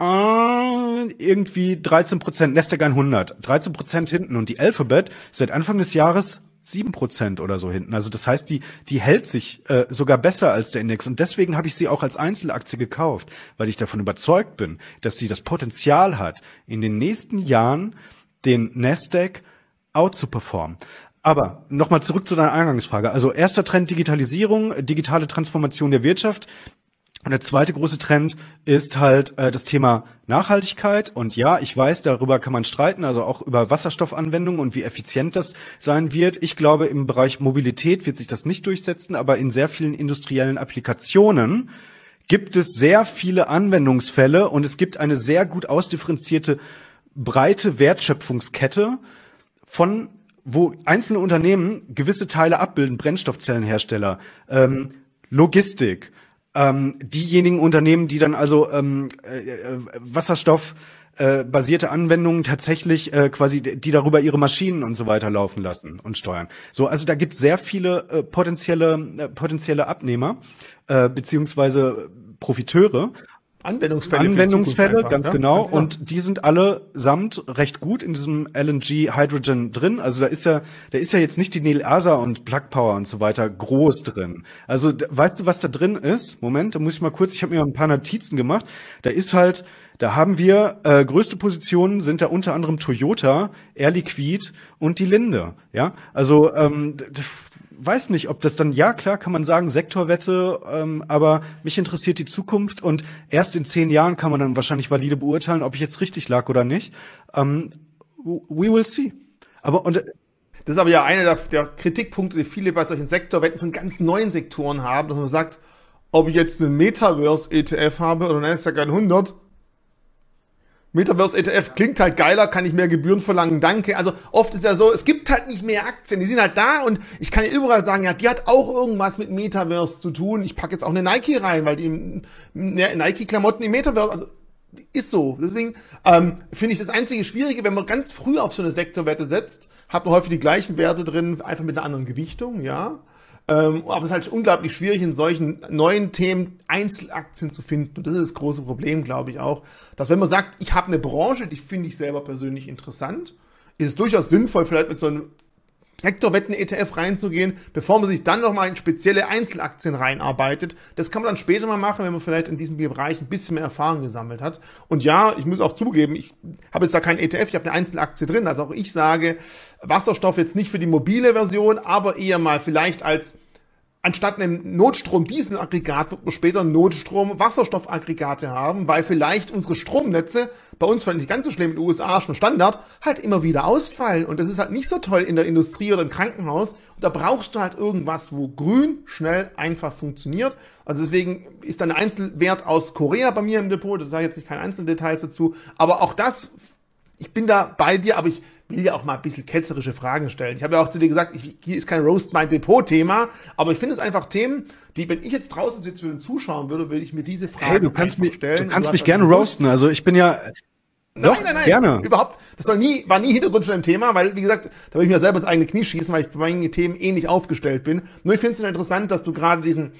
äh, irgendwie 13 Prozent, Nasdaq 100, 13 Prozent hinten und die Alphabet seit Anfang des Jahres sieben Prozent oder so hinten. Also das heißt, die, die hält sich äh, sogar besser als der Index. Und deswegen habe ich sie auch als Einzelaktie gekauft, weil ich davon überzeugt bin, dass sie das Potenzial hat, in den nächsten Jahren den Nasdaq out zu performen. Aber nochmal zurück zu deiner Eingangsfrage. Also erster Trend Digitalisierung, digitale Transformation der Wirtschaft. Und der zweite große Trend ist halt äh, das Thema Nachhaltigkeit. Und ja, ich weiß, darüber kann man streiten, also auch über Wasserstoffanwendungen und wie effizient das sein wird. Ich glaube, im Bereich Mobilität wird sich das nicht durchsetzen, aber in sehr vielen industriellen Applikationen gibt es sehr viele Anwendungsfälle und es gibt eine sehr gut ausdifferenzierte breite Wertschöpfungskette von wo einzelne Unternehmen gewisse Teile abbilden, Brennstoffzellenhersteller, ähm, Logistik, ähm, diejenigen Unternehmen, die dann also ähm, äh, äh, Wasserstoff äh, basierte Anwendungen tatsächlich äh, quasi, die darüber ihre Maschinen und so weiter laufen lassen und steuern. So, also da gibt es sehr viele äh, potenzielle äh, potenzielle Abnehmer äh, beziehungsweise Profiteure Anwendungsfälle. Anwendungsfälle, einfach, ganz ja? genau. Ganz genau. Und die sind alle samt recht gut in diesem LNG Hydrogen drin. Also da ist ja, da ist ja jetzt nicht die Neil Asa und Plug Power und so weiter groß drin. Also weißt du, was da drin ist? Moment, da muss ich mal kurz, ich habe mir ein paar Notizen gemacht. Da ist halt, da haben wir äh, größte Positionen sind da unter anderem Toyota, Air Liquid und die Linde. Ja, also ähm, weiß nicht, ob das dann, ja klar kann man sagen, Sektorwette, ähm, aber mich interessiert die Zukunft und erst in zehn Jahren kann man dann wahrscheinlich valide beurteilen, ob ich jetzt richtig lag oder nicht. Ähm, we will see. Aber und das ist aber ja einer der, der Kritikpunkte, die viele bei solchen Sektorwetten von ganz neuen Sektoren haben, dass man sagt, ob ich jetzt einen Metaverse ETF habe oder einen Nasdaq 100, Metaverse ETF klingt halt geiler, kann ich mehr Gebühren verlangen, danke. Also oft ist ja so, es gibt halt nicht mehr Aktien, die sind halt da und ich kann ja überall sagen, ja, die hat auch irgendwas mit Metaverse zu tun. Ich packe jetzt auch eine Nike rein, weil die Nike-Klamotten im Metaverse, also ist so. Deswegen ähm, finde ich das einzige Schwierige, wenn man ganz früh auf so eine Sektorwerte setzt, hat man häufig die gleichen Werte drin, einfach mit einer anderen Gewichtung, ja. Ähm, aber es ist halt unglaublich schwierig, in solchen neuen Themen Einzelaktien zu finden. Und das ist das große Problem, glaube ich auch. Dass wenn man sagt, ich habe eine Branche, die finde ich selber persönlich interessant, ist es durchaus sinnvoll, vielleicht mit so einem Sektorwetten-ETF reinzugehen, bevor man sich dann nochmal in spezielle Einzelaktien reinarbeitet. Das kann man dann später mal machen, wenn man vielleicht in diesem Bereich ein bisschen mehr Erfahrung gesammelt hat. Und ja, ich muss auch zugeben, ich habe jetzt da kein ETF, ich habe eine Einzelaktie drin. Also auch ich sage, Wasserstoff jetzt nicht für die mobile Version, aber eher mal vielleicht als anstatt einem Notstrom-Dieselaggregat wird man später Notstrom-Wasserstoffaggregate haben, weil vielleicht unsere Stromnetze, bei uns vielleicht nicht ganz so schlimm in den USA schon Standard, halt immer wieder ausfallen. Und das ist halt nicht so toll in der Industrie oder im Krankenhaus. Und da brauchst du halt irgendwas, wo grün, schnell, einfach funktioniert. Also deswegen ist da ein Einzelwert aus Korea bei mir im Depot. Da sage ich jetzt nicht keine Einzeldetails dazu. Aber auch das, ich bin da bei dir, aber ich will ja auch mal ein bisschen ketzerische Fragen stellen. Ich habe ja auch zu dir gesagt, ich, hier ist kein Roast My Depot Thema, aber ich finde es einfach Themen, die, wenn ich jetzt draußen sitze und zuschauen würde, würde ich mir diese Fragen hey, du kannst mich, stellen. Du kannst du mich gerne roasten. Also ich bin ja Nein, Doch, nein, nein, gerne. überhaupt. Das soll nie, war nie Hintergrund von dem Thema, weil, wie gesagt, da will ich mir selber ins eigene Knie schießen, weil ich bei meinen Themen ähnlich aufgestellt bin. Nur ich finde es interessant, dass du gerade diesen,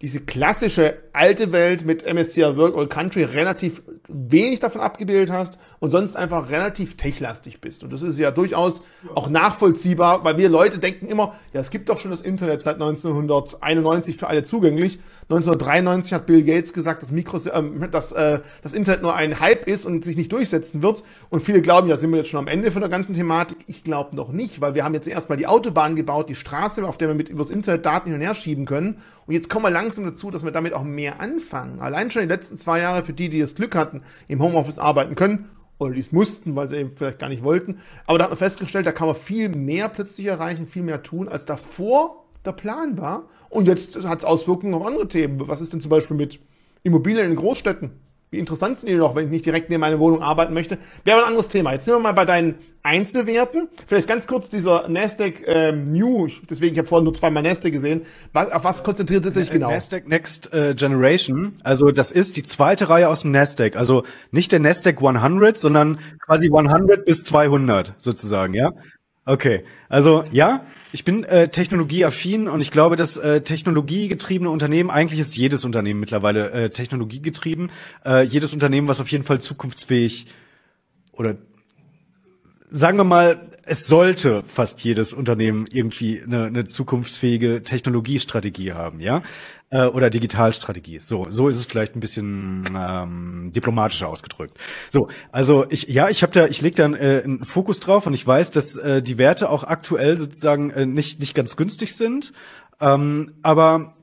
diese klassische alte Welt mit MSCI World All Country relativ wenig davon abgebildet hast und sonst einfach relativ techlastig bist. Und das ist ja durchaus auch nachvollziehbar, weil wir Leute denken immer, ja, es gibt doch schon das Internet seit 1991 für alle zugänglich. 1993 hat Bill Gates gesagt, dass, Mikro, äh, dass äh, das Internet nur ein Hype ist und sich nicht durchsetzen wird. Und viele glauben, ja, sind wir jetzt schon am Ende von der ganzen Thematik. Ich glaube noch nicht, weil wir haben jetzt erstmal die Autobahn gebaut, die Straße, auf der wir mit übers Internet Daten hin und her schieben können. Und jetzt kommen wir langsam dazu, dass wir damit auch mehr anfangen. Allein schon die letzten zwei Jahre für die, die das Glück hatten, im Homeoffice arbeiten können, oder die es mussten, weil sie eben vielleicht gar nicht wollten. Aber da hat man festgestellt, da kann man viel mehr plötzlich erreichen, viel mehr tun, als davor der Plan war. Und jetzt hat es Auswirkungen auf andere Themen. Was ist denn zum Beispiel mit Immobilien in Großstädten? Wie interessant sind die noch, wenn ich nicht direkt neben meiner Wohnung arbeiten möchte? Wäre ein anderes Thema. Jetzt nehmen wir mal bei deinen Einzelwerten. Vielleicht ganz kurz dieser Nasdaq ähm, New, deswegen, ich habe vorhin nur zweimal Nasdaq gesehen. Was, auf was konzentriert es sich genau? Nasdaq Next äh, Generation. Also das ist die zweite Reihe aus dem Nasdaq. Also nicht der Nasdaq 100, sondern quasi 100 bis 200 sozusagen, ja? Okay, also ja, ich bin äh, technologieaffin und ich glaube, dass äh, technologiegetriebene Unternehmen, eigentlich ist jedes Unternehmen mittlerweile äh, technologiegetrieben, äh, jedes Unternehmen, was auf jeden Fall zukunftsfähig oder sagen wir mal, es sollte fast jedes Unternehmen irgendwie eine, eine zukunftsfähige Technologiestrategie haben, ja, äh, oder Digitalstrategie. So, so ist es vielleicht ein bisschen ähm, diplomatischer ausgedrückt. So, also ich, ja, ich habe da, ich lege da äh, einen Fokus drauf und ich weiß, dass äh, die Werte auch aktuell sozusagen äh, nicht nicht ganz günstig sind, ähm, aber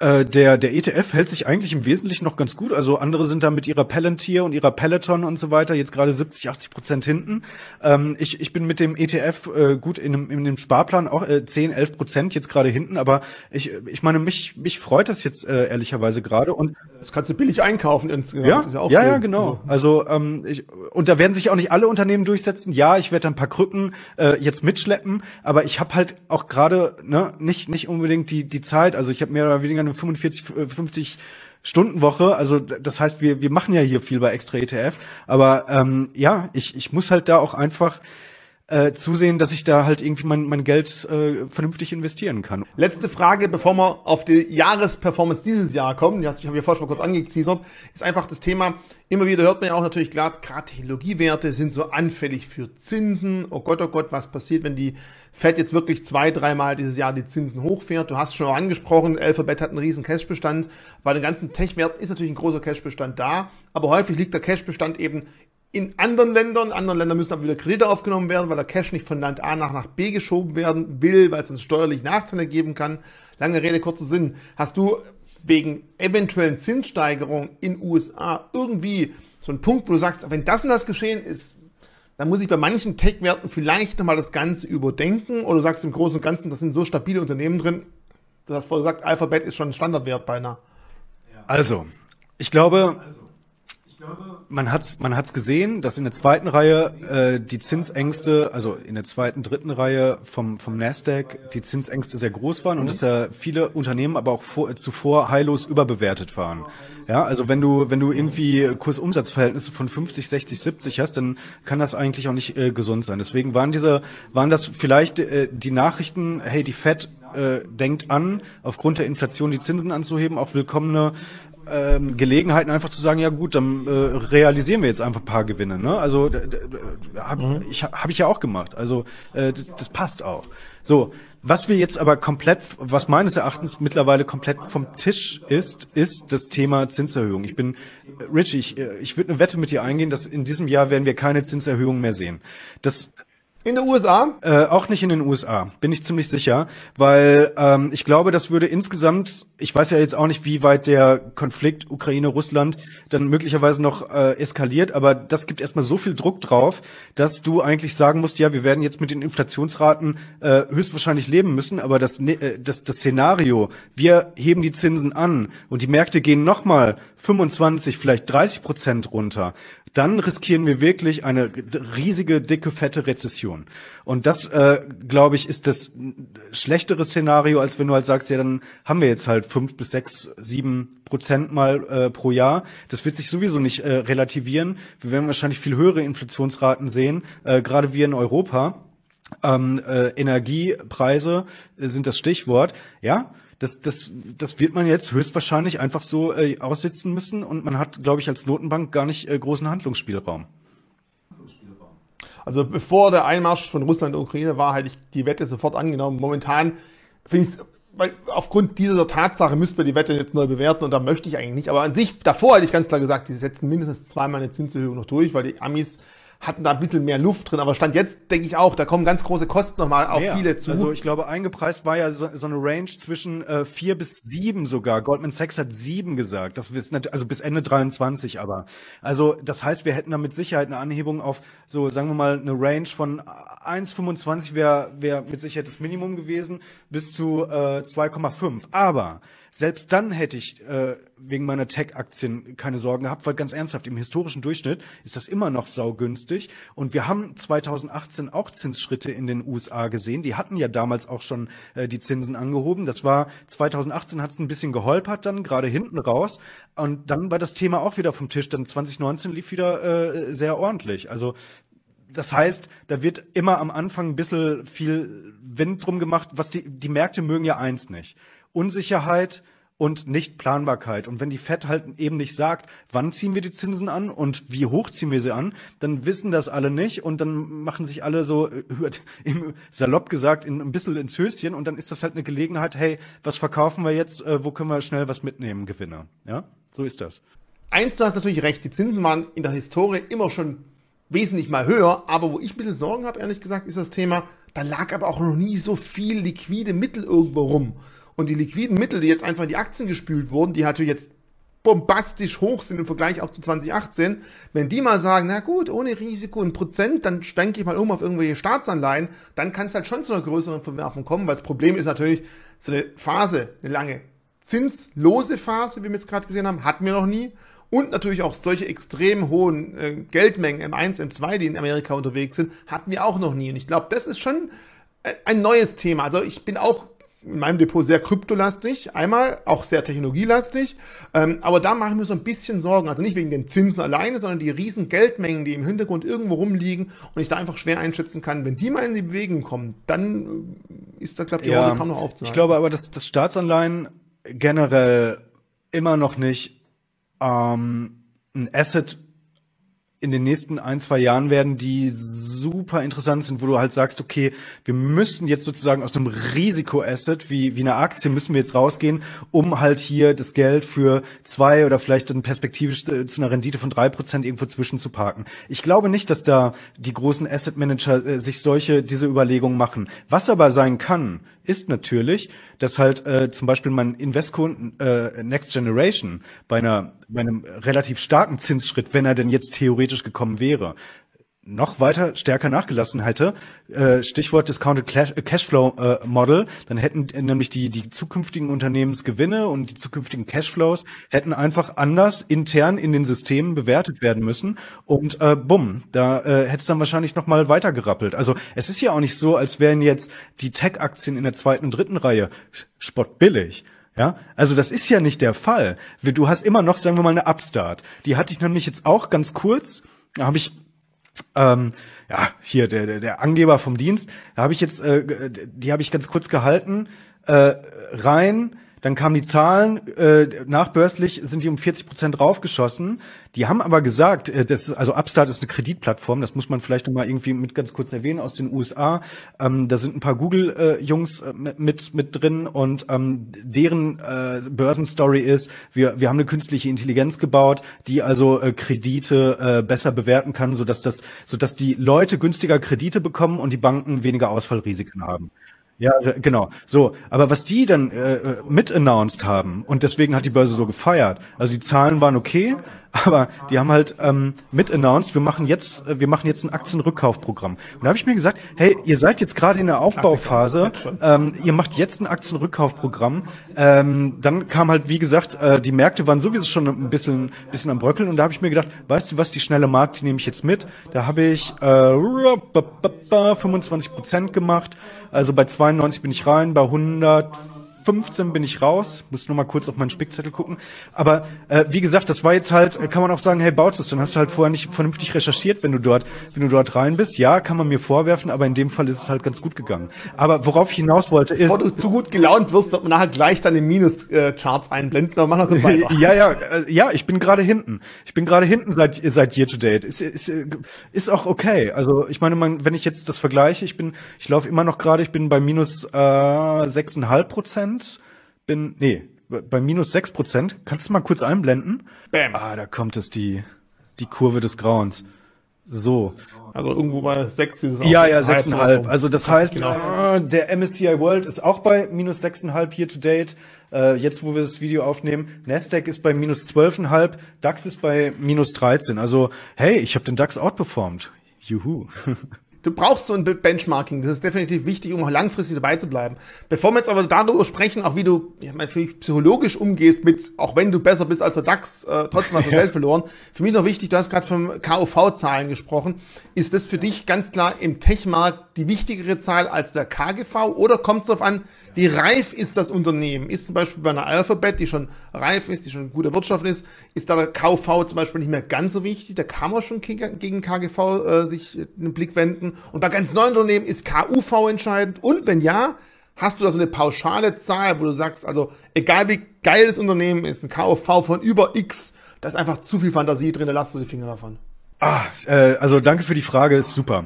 äh, der, der ETF hält sich eigentlich im Wesentlichen noch ganz gut. Also andere sind da mit ihrer Palantir und ihrer Peloton und so weiter jetzt gerade 70, 80 Prozent hinten. Ähm, ich, ich bin mit dem ETF äh, gut in dem, in dem Sparplan auch äh, 10, 11 Prozent jetzt gerade hinten. Aber ich, ich meine, mich, mich freut das jetzt äh, ehrlicherweise gerade. Und das kannst du billig einkaufen insgesamt. Ja, ja, ja, ja, genau. Also ähm, ich, und da werden sich auch nicht alle Unternehmen durchsetzen. Ja, ich werde ein paar Krücken äh, jetzt mitschleppen, aber ich habe halt auch gerade ne, nicht nicht unbedingt die die Zeit. Also ich habe mehr oder weniger eine 45, 50 Stundenwoche. Also das heißt, wir, wir machen ja hier viel bei Extra ETF. Aber ähm, ja, ich, ich muss halt da auch einfach äh, zusehen, dass ich da halt irgendwie mein, mein Geld äh, vernünftig investieren kann. Letzte Frage, bevor wir auf die Jahresperformance dieses Jahr kommen, ich habe ja vorhin schon mal kurz angeteasert, ist einfach das Thema, immer wieder hört man ja auch natürlich klar, gerade Technologiewerte sind so anfällig für Zinsen. Oh Gott, oh Gott, was passiert, wenn die Fed jetzt wirklich zwei, dreimal dieses Jahr die Zinsen hochfährt? Du hast schon angesprochen, Alphabet hat einen riesen Cashbestand. Bei den ganzen Tech-Werten ist natürlich ein großer Cashbestand da, aber häufig liegt der Cashbestand eben in anderen Ländern. In anderen Ländern müssen aber wieder Kredite aufgenommen werden, weil der Cash nicht von Land A nach nach B geschoben werden will, weil es uns steuerlich Nachteile geben kann. Lange Rede, kurzer Sinn. Hast du wegen eventuellen Zinssteigerungen in USA irgendwie so einen Punkt, wo du sagst, wenn das und das geschehen ist, dann muss ich bei manchen Tech-Werten vielleicht nochmal das Ganze überdenken oder du sagst im Großen und Ganzen, das sind so stabile Unternehmen drin, du hast vorher gesagt, Alphabet ist schon ein Standardwert beinahe. Also, ich glaube, man hat's, man hat's gesehen, dass in der zweiten Reihe äh, die Zinsängste, also in der zweiten, dritten Reihe vom vom Nasdaq die Zinsängste sehr groß waren mhm. und dass ja viele Unternehmen aber auch vor, zuvor heillos überbewertet waren. Ja, also wenn du wenn du irgendwie Kursumsatzverhältnisse von 50, 60, 70 hast, dann kann das eigentlich auch nicht äh, gesund sein. Deswegen waren diese waren das vielleicht äh, die Nachrichten, hey, die Fed äh, denkt an, aufgrund der Inflation die Zinsen anzuheben, auch willkommene ähm, Gelegenheiten einfach zu sagen, ja gut, dann äh, realisieren wir jetzt einfach ein paar Gewinne. Ne? Also habe mhm. ich, hab ich ja auch gemacht. Also äh, das, das passt auch. So, was wir jetzt aber komplett, was meines Erachtens mittlerweile komplett vom Tisch ist, ist das Thema Zinserhöhung. Ich bin, Richie, ich, äh, ich würde eine Wette mit dir eingehen, dass in diesem Jahr werden wir keine Zinserhöhung mehr sehen. Das in den USA? Äh, auch nicht in den USA, bin ich ziemlich sicher, weil ähm, ich glaube, das würde insgesamt, ich weiß ja jetzt auch nicht, wie weit der Konflikt Ukraine-Russland dann möglicherweise noch äh, eskaliert, aber das gibt erstmal so viel Druck drauf, dass du eigentlich sagen musst, ja, wir werden jetzt mit den Inflationsraten äh, höchstwahrscheinlich leben müssen, aber das, ne, äh, das, das Szenario, wir heben die Zinsen an und die Märkte gehen nochmal 25, vielleicht 30 Prozent runter, dann riskieren wir wirklich eine riesige, dicke, fette Rezession. Und das, äh, glaube ich, ist das schlechtere Szenario, als wenn du halt sagst, ja, dann haben wir jetzt halt fünf bis sechs, sieben Prozent mal äh, pro Jahr. Das wird sich sowieso nicht äh, relativieren. Wir werden wahrscheinlich viel höhere Inflationsraten sehen, äh, gerade wir in Europa. ähm, äh, Energiepreise sind das Stichwort. Ja, das, das, das wird man jetzt höchstwahrscheinlich einfach so äh, aussitzen müssen und man hat, glaube ich, als Notenbank gar nicht äh, großen Handlungsspielraum. Also bevor der Einmarsch von Russland und Ukraine war, hätte ich die Wette sofort angenommen. Momentan finde ich es, weil aufgrund dieser Tatsache müsste man die Wette jetzt neu bewerten und da möchte ich eigentlich nicht. Aber an sich, davor hätte ich ganz klar gesagt, die setzen mindestens zweimal eine Zinserhöhung noch durch, weil die Amis hatten da ein bisschen mehr Luft drin. Aber Stand jetzt denke ich auch, da kommen ganz große Kosten nochmal auf Ja, viele zu. Also ich glaube, eingepreist war ja so, so eine Range zwischen äh, vier bis sieben sogar. Goldman Sachs hat sieben gesagt. Das ist nat- also bis Ende 23 aber. Also das heißt, wir hätten da mit Sicherheit eine Anhebung auf so, sagen wir mal, eine Range von 1,25 wäre wär mit Sicherheit das Minimum gewesen, bis zu äh, 2,5. Aber selbst dann hätte ich äh, wegen meiner Tech-Aktien keine Sorgen gehabt, weil ganz ernsthaft, im historischen Durchschnitt ist das immer noch saugünstig. Und wir haben 2018 auch Zinsschritte in den USA gesehen. Die hatten ja damals auch schon äh, die Zinsen angehoben. Das war 2018 hat es ein bisschen geholpert dann, gerade hinten raus. Und dann war das Thema auch wieder vom Tisch. Dann 2019 lief wieder äh, sehr ordentlich. Also das heißt, da wird immer am Anfang ein bisschen viel Wind drum gemacht, was die, die Märkte mögen ja eins nicht. Unsicherheit und Nichtplanbarkeit. Und wenn die Fed halt eben nicht sagt, wann ziehen wir die Zinsen an und wie hoch ziehen wir sie an, dann wissen das alle nicht und dann machen sich alle so, äh, im salopp gesagt, in, ein bisschen ins Höschen und dann ist das halt eine Gelegenheit, hey, was verkaufen wir jetzt, äh, wo können wir schnell was mitnehmen, Gewinner. Ja, so ist das. Eins, du hast natürlich recht, die Zinsen waren in der Historie immer schon wesentlich mal höher, aber wo ich ein bisschen Sorgen habe, ehrlich gesagt, ist das Thema, da lag aber auch noch nie so viel liquide Mittel irgendwo rum. Und die liquiden Mittel, die jetzt einfach in die Aktien gespült wurden, die natürlich jetzt bombastisch hoch sind im Vergleich auch zu 2018, wenn die mal sagen, na gut, ohne Risiko ein Prozent, dann schwenke ich mal um auf irgendwelche Staatsanleihen, dann kann es halt schon zu einer größeren Verwerfung kommen, weil das Problem ist natürlich, so eine Phase, eine lange zinslose Phase, wie wir jetzt gerade gesehen haben, hatten wir noch nie. Und natürlich auch solche extrem hohen äh, Geldmengen M1, M2, die in Amerika unterwegs sind, hatten wir auch noch nie. Und ich glaube, das ist schon äh, ein neues Thema. Also ich bin auch in meinem Depot sehr kryptolastig, einmal auch sehr technologielastig, ähm, aber da mache ich mir so ein bisschen Sorgen, also nicht wegen den Zinsen alleine, sondern die riesen Geldmengen, die im Hintergrund irgendwo rumliegen und ich da einfach schwer einschätzen kann, wenn die mal in die Bewegung kommen, dann äh, ist da, glaube ich, die Horde kaum noch aufzuhalten. Ich glaube aber, dass, dass Staatsanleihen generell immer noch nicht ähm, ein Asset in den nächsten ein, zwei Jahren werden, die super interessant sind, wo du halt sagst, okay, wir müssen jetzt sozusagen aus einem Risikoasset wie, wie einer Aktie müssen wir jetzt rausgehen, um halt hier das Geld für zwei oder vielleicht dann perspektivisch zu, zu einer Rendite von drei Prozent irgendwo zwischen zu parken. Ich glaube nicht, dass da die großen Asset Manager äh, sich solche, diese Überlegungen machen. Was aber sein kann, ist natürlich, dass halt äh, zum Beispiel mein Invesco äh, Next Generation bei einer bei einem relativ starken Zinsschritt, wenn er denn jetzt theoretisch gekommen wäre, noch weiter stärker nachgelassen hätte, äh, Stichwort Discounted äh, Cashflow äh, Model, dann hätten nämlich die die zukünftigen Unternehmensgewinne und die zukünftigen Cashflows hätten einfach anders intern in den Systemen bewertet werden müssen und äh, bumm, da äh, hätte es dann wahrscheinlich noch mal weiter gerappelt. Also es ist ja auch nicht so, als wären jetzt die Tech-Aktien in der zweiten und dritten Reihe spottbillig. Ja, also das ist ja nicht der Fall. Du hast immer noch, sagen wir mal, eine Upstart. Die hatte ich nämlich jetzt auch ganz kurz. Da habe ich ähm, ja, hier der, der, der Angeber vom Dienst, da habe ich jetzt, äh, die habe ich ganz kurz gehalten, äh, rein, dann kamen die Zahlen, äh, nachbörslich sind die um 40 Prozent raufgeschossen. Die haben aber gesagt, äh, das ist, also Upstart ist eine Kreditplattform, das muss man vielleicht mal irgendwie mit ganz kurz erwähnen aus den USA. Ähm, da sind ein paar Google-Jungs äh, mit mit drin und ähm, deren äh, Börsenstory ist, wir wir haben eine künstliche Intelligenz gebaut, die also äh, Kredite äh, besser bewerten kann, so dass das, so dass die Leute günstiger Kredite bekommen und die Banken weniger Ausfallrisiken haben. Ja, genau. So, aber was die dann äh, äh, mit announced haben und deswegen hat die Börse so gefeiert. Also die Zahlen waren okay, aber die haben halt ähm, mit announced, wir machen jetzt, äh, wir machen jetzt ein Aktienrückkaufprogramm. Und da habe ich mir gesagt, hey, ihr seid jetzt gerade in der Aufbauphase, ähm, ihr macht jetzt ein Aktienrückkaufprogramm. Ähm, dann kam halt, wie gesagt, äh, die Märkte waren sowieso schon ein bisschen, bisschen am Bröckeln und da habe ich mir gedacht, weißt du was, die schnelle Markt, die nehme ich jetzt mit. Da habe ich äh, 25 Prozent gemacht. Also bei 92 bin ich rein, bei 100 15 bin ich raus, muss nur mal kurz auf meinen Spickzettel gucken. Aber äh, wie gesagt, das war jetzt halt, kann man auch sagen, hey, Bautzes, dann hast du halt vorher nicht vernünftig recherchiert, wenn du dort, wenn du dort rein bist. Ja, kann man mir vorwerfen, aber in dem Fall ist es halt ganz gut gegangen. Aber worauf ich hinaus wollte ist... Bevor du zu gut gelaunt wirst, wird man nachher gleich deine Minus-Charts einblenden, aber mach noch kurz weiter. <laughs> ja, ja, äh, ja, ich bin gerade hinten. Ich bin gerade hinten seit, seit Year to Date. Ist, ist, ist auch okay. Also ich meine, man, wenn ich jetzt das vergleiche, ich bin, ich laufe immer noch gerade, ich bin bei minus äh, sechseinhalb äh, Prozent bin, nee, bei minus sechs Prozent. Kannst du mal kurz einblenden? Bam. Ah, da kommt es, die, die Kurve des Grauens. So. Also irgendwo bei sechs ist es Ja, ja, sechseinhalb. Also das heißt, genau. äh, der MSCI World ist auch bei minus sechseinhalb year to date. Äh, jetzt, wo wir das Video aufnehmen, Nasdaq ist bei minus zwölfeinhalb, DAX ist bei minus 13. Also, hey, ich habe den DAX outperformed. Juhu. <laughs> Du brauchst so ein Benchmarking. Das ist definitiv wichtig, um auch langfristig dabei zu bleiben. Bevor wir jetzt aber darüber sprechen, auch wie du ja, psychologisch umgehst mit, auch wenn du besser bist als der DAX, äh, trotzdem hast du <laughs> Geld verloren. Für mich noch wichtig, du hast gerade vom KUV-Zahlen gesprochen. Ist das für dich ganz klar im Tech-Markt die wichtigere Zahl als der KGV? Oder kommt es darauf an, wie reif ist das Unternehmen? Ist zum Beispiel bei einer Alphabet, die schon reif ist, die schon gute Wirtschaft ist, ist da der KUV zum Beispiel nicht mehr ganz so wichtig? Da kann man schon gegen KGV äh, sich einen Blick wenden. Und bei ganz neuen Unternehmen ist KUV entscheidend. Und wenn ja, hast du da so eine pauschale Zahl, wo du sagst, also egal wie geil das Unternehmen ist, ein KUV von über X, da ist einfach zu viel Fantasie drin, da lass du die Finger davon. Ah, äh, also danke für die Frage, ist super.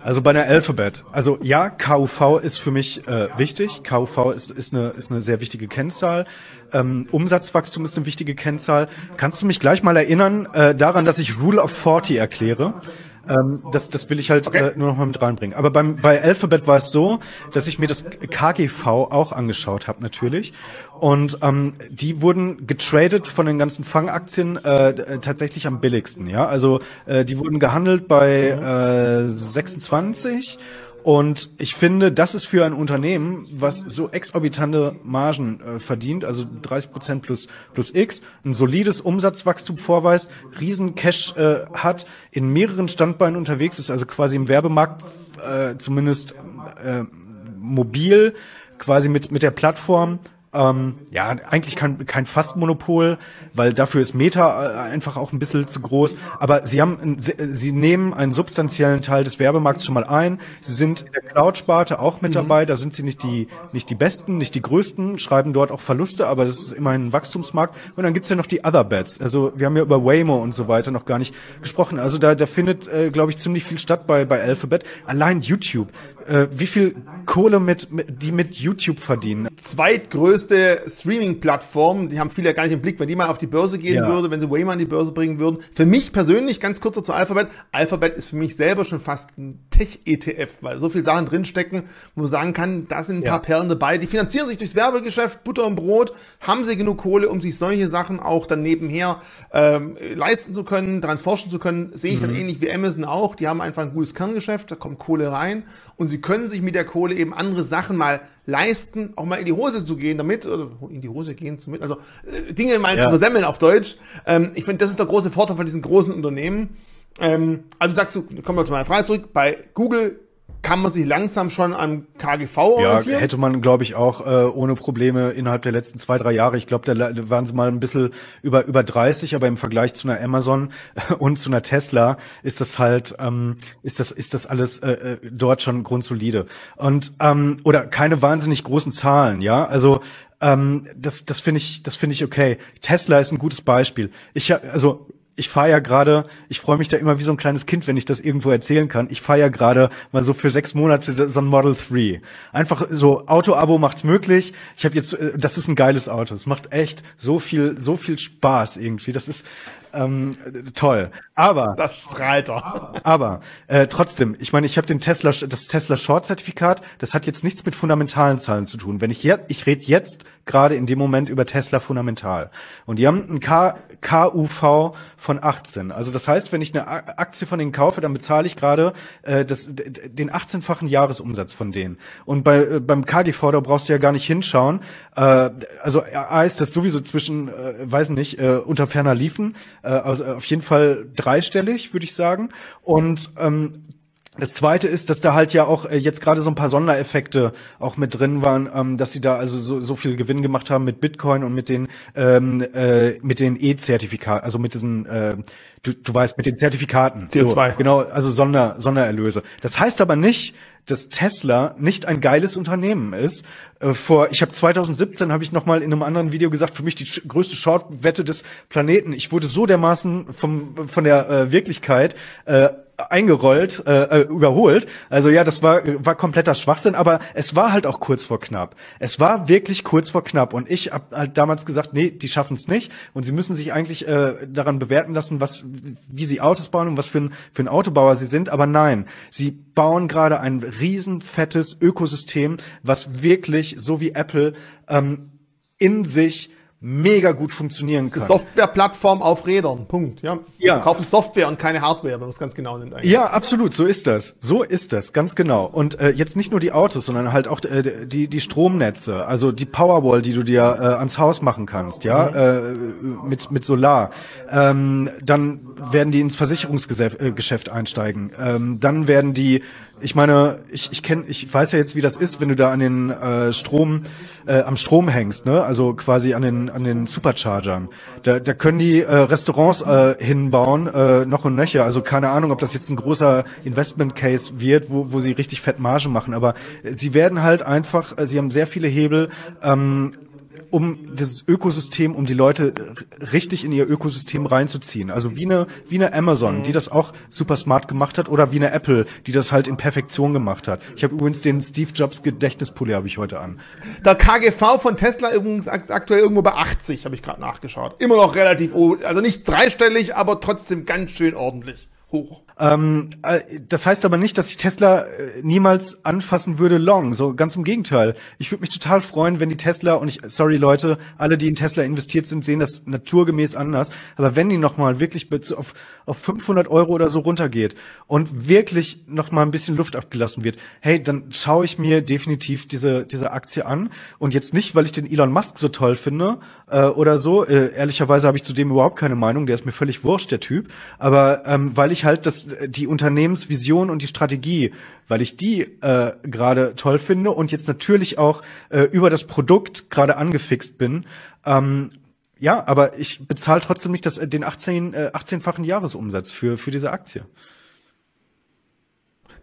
Also bei der Alphabet, also ja, KUV ist für mich äh, wichtig. KUV ist, ist, eine, ist eine sehr wichtige Kennzahl. Ähm, Umsatzwachstum ist eine wichtige Kennzahl. Kannst du mich gleich mal erinnern äh, daran, dass ich Rule of 40 erkläre? Ähm, das, das will ich halt okay. äh, nur noch mal mit reinbringen. Aber beim, bei Alphabet war es so, dass ich mir das KGV auch angeschaut habe natürlich. Und ähm, die wurden getradet von den ganzen Fangaktien äh, tatsächlich am billigsten. Ja, also äh, die wurden gehandelt bei äh, 26 und ich finde, das ist für ein Unternehmen, was so exorbitante Margen äh, verdient, also 30 Prozent plus, plus X, ein solides Umsatzwachstum vorweist, riesen Cash äh, hat, in mehreren Standbeinen unterwegs ist, also quasi im Werbemarkt äh, zumindest äh, mobil, quasi mit, mit der Plattform ähm, ja, eigentlich kein, kein Fastmonopol, weil dafür ist Meta äh, einfach auch ein bisschen zu groß. Aber sie haben, sie nehmen einen substanziellen Teil des Werbemarkts schon mal ein. Sie sind in der Cloud-Sparte auch mit mhm. dabei. Da sind sie nicht die, nicht die Besten, nicht die Größten, schreiben dort auch Verluste, aber das ist immerhin ein Wachstumsmarkt. Und dann gibt's ja noch die Other Bets. Also wir haben ja über Waymo und so weiter noch gar nicht gesprochen. Also da, da findet, äh, glaube ich, ziemlich viel statt bei, bei Alphabet. Allein YouTube äh, wie viel Kohle mit, mit, die mit YouTube verdienen. Zweitgrößte Streaming-Plattform, die haben viele ja gar nicht im Blick, wenn die mal auf die Börse gehen ja. würde, wenn sie Wayman an die Börse bringen würden. Für mich persönlich, ganz kurz zu Alphabet, Alphabet ist für mich selber schon fast ein Tech-ETF, weil so viele Sachen drinstecken, wo man sagen kann, da sind ein ja. paar Perlen dabei. Die finanzieren sich durchs Werbegeschäft, Butter und Brot, haben sie genug Kohle, um sich solche Sachen auch dann nebenher ähm, leisten zu können, daran forschen zu können. Sehe ich mhm. dann ähnlich wie Amazon auch. Die haben einfach ein gutes Kerngeschäft, da kommt Kohle rein und sie sie können sich mit der Kohle eben andere Sachen mal leisten, auch mal in die Hose zu gehen damit, oder in die Hose gehen zu mit, also äh, Dinge mal ja. zu versemmeln auf Deutsch. Ähm, ich finde, das ist der große Vorteil von diesen großen Unternehmen. Ähm, also sagst du, kommen wir zu meiner Frage zurück, bei Google kann man sich langsam schon an KGV orientieren? Ja, hätte man, glaube ich, auch äh, ohne Probleme innerhalb der letzten zwei, drei Jahre. Ich glaube, da waren sie mal ein bisschen über über 30, aber im Vergleich zu einer Amazon <laughs> und zu einer Tesla ist das halt, ähm, ist das ist das alles äh, äh, dort schon grundsolide und ähm, oder keine wahnsinnig großen Zahlen, ja. Also ähm, das das finde ich das finde ich okay. Tesla ist ein gutes Beispiel. Ich also ich fahre ja gerade, ich freue mich da immer wie so ein kleines Kind, wenn ich das irgendwo erzählen kann. Ich fahre ja gerade mal so für sechs Monate so ein Model 3. Einfach so Auto-Abo macht's möglich. Ich habe jetzt, äh, das ist ein geiles Auto. Es macht echt so viel, so viel Spaß irgendwie. Das ist ähm, toll. Aber <laughs> das strahlt doch. Aber äh, trotzdem, ich meine, ich habe den Tesla, das Tesla Short Zertifikat. Das hat jetzt nichts mit fundamentalen Zahlen zu tun. Wenn ich jetzt, ich rede jetzt gerade in dem Moment über Tesla fundamental. Und die haben ein K KUV von 18. Also das heißt, wenn ich eine Aktie von denen kaufe, dann bezahle ich gerade äh, das, den 18-fachen Jahresumsatz von denen. Und bei, äh, beim KGV, da brauchst du ja gar nicht hinschauen. Äh, also A ist das sowieso zwischen, äh, weiß nicht, äh, unter ferner Liefen. Äh, also auf jeden Fall dreistellig, würde ich sagen. Und ähm, Das zweite ist, dass da halt ja auch äh, jetzt gerade so ein paar Sondereffekte auch mit drin waren, ähm, dass sie da also so, so viel Gewinn gemacht haben mit Bitcoin und mit den ähm, äh, mit den E-Zertifikaten, also mit diesen äh, du, du weißt mit den Zertifikaten. CO2. So, genau, also Sonder Sondererlöse. Das heißt aber nicht, dass Tesla nicht ein geiles Unternehmen ist. Äh, vor, ich habe 2017 habe ich noch mal in einem anderen Video gesagt, für mich die größte Short-Wette des Planeten. Ich wurde so dermaßen vom von der äh, Wirklichkeit äh, eingerollt, äh, äh, überholt. Also ja, das war war kompletter Schwachsinn, aber es war halt auch kurz vor knapp. Es war wirklich kurz vor knapp und ich habe halt damals gesagt, nee, die schaffen es nicht und sie müssen sich eigentlich äh, daran bewerten lassen, was wie sie Autos bauen und was für ein für ein Autobauer sie sind, aber nein, sie bauen gerade ein riesen fettes Ökosystem, was wirklich so wie Apple ähm, in sich mega gut funktionieren kann. Softwareplattform auf Rädern. Punkt. Ja. Ja. Wir kaufen Software und keine Hardware, wenn man es ganz genau nimmt. Eigentlich. Ja, absolut. So ist das. So ist das. Ganz genau. Und äh, jetzt nicht nur die Autos, sondern halt auch äh, die die Stromnetze, also die Powerwall, die du dir äh, ans Haus machen kannst, ja, mhm. äh, mit mit Solar. Ähm, dann werden die ins Versicherungsgeschäft äh, einsteigen. Ähm, dann werden die ich meine, ich, ich kenne, ich weiß ja jetzt, wie das ist, wenn du da an den äh, Strom, äh, am Strom hängst, ne? Also quasi an den an den Superchargern. Da, da können die äh, Restaurants äh, hinbauen, äh, noch und nöcher. Also keine Ahnung, ob das jetzt ein großer Investment Case wird, wo, wo sie richtig fett Marge machen. Aber sie werden halt einfach, äh, sie haben sehr viele Hebel, ähm, um dieses Ökosystem, um die Leute richtig in ihr Ökosystem reinzuziehen. Also wie eine, wie eine Amazon, mhm. die das auch super smart gemacht hat, oder wie eine Apple, die das halt in Perfektion gemacht hat. Ich habe übrigens den Steve Jobs Gedächtnispulli habe ich heute an. Der KGV von Tesla übrigens aktuell irgendwo bei 80, habe ich gerade nachgeschaut. Immer noch relativ, also nicht dreistellig, aber trotzdem ganz schön ordentlich hoch. Ähm, äh, das heißt aber nicht, dass ich Tesla äh, niemals anfassen würde long. So ganz im Gegenteil. Ich würde mich total freuen, wenn die Tesla und ich, sorry Leute, alle, die in Tesla investiert sind, sehen das naturgemäß anders. Aber wenn die nochmal wirklich auf, auf 500 Euro oder so runtergeht und wirklich nochmal ein bisschen Luft abgelassen wird, hey, dann schaue ich mir definitiv diese diese Aktie an und jetzt nicht, weil ich den Elon Musk so toll finde äh, oder so. Äh, ehrlicherweise habe ich zu dem überhaupt keine Meinung. Der ist mir völlig wurscht, der Typ. Aber ähm, weil ich halt das die Unternehmensvision und die Strategie, weil ich die äh, gerade toll finde und jetzt natürlich auch äh, über das Produkt gerade angefixt bin. Ähm, ja, aber ich bezahle trotzdem nicht das, den 18, äh, 18-fachen Jahresumsatz für, für diese Aktie.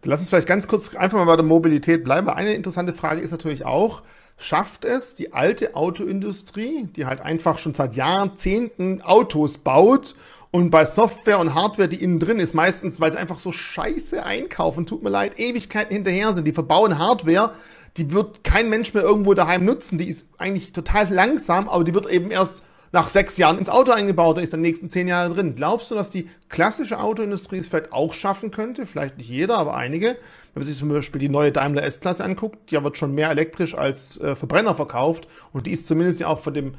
Lass uns vielleicht ganz kurz einfach mal bei der Mobilität bleiben. Eine interessante Frage ist natürlich auch, schafft es die alte Autoindustrie, die halt einfach schon seit Jahrzehnten Autos baut und bei Software und Hardware, die innen drin ist, meistens, weil sie einfach so scheiße einkaufen, tut mir leid, Ewigkeiten hinterher sind. Die verbauen Hardware, die wird kein Mensch mehr irgendwo daheim nutzen. Die ist eigentlich total langsam, aber die wird eben erst nach sechs Jahren ins Auto eingebaut und ist dann die nächsten zehn Jahre drin. Glaubst du, dass die klassische Autoindustrie es vielleicht auch schaffen könnte? Vielleicht nicht jeder, aber einige. Wenn man sich zum Beispiel die neue Daimler S-Klasse anguckt, die wird schon mehr elektrisch als äh, Verbrenner verkauft und die ist zumindest ja auch von dem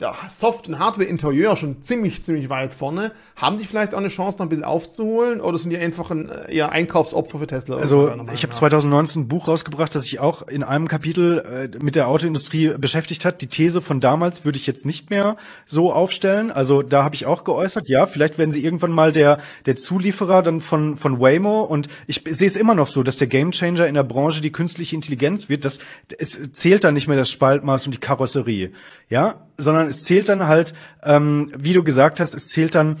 ja, Soft- und Hardware-Interieur schon ziemlich, ziemlich weit vorne. Haben die vielleicht auch eine Chance, noch ein bisschen aufzuholen? Oder sind die einfach ein eher Einkaufsopfer für Tesla? Also ich habe 2019 ein Buch rausgebracht, das sich auch in einem Kapitel äh, mit der Autoindustrie beschäftigt hat. Die These von damals würde ich jetzt nicht mehr so aufstellen. Also da habe ich auch geäußert, ja, vielleicht werden sie irgendwann mal der, der Zulieferer dann von, von Waymo. Und ich sehe es immer noch so, dass der Gamechanger in der Branche die künstliche Intelligenz wird. Das, es zählt dann nicht mehr das Spaltmaß und die Karosserie. Ja, sondern es zählt dann halt, ähm, wie du gesagt hast, es zählt dann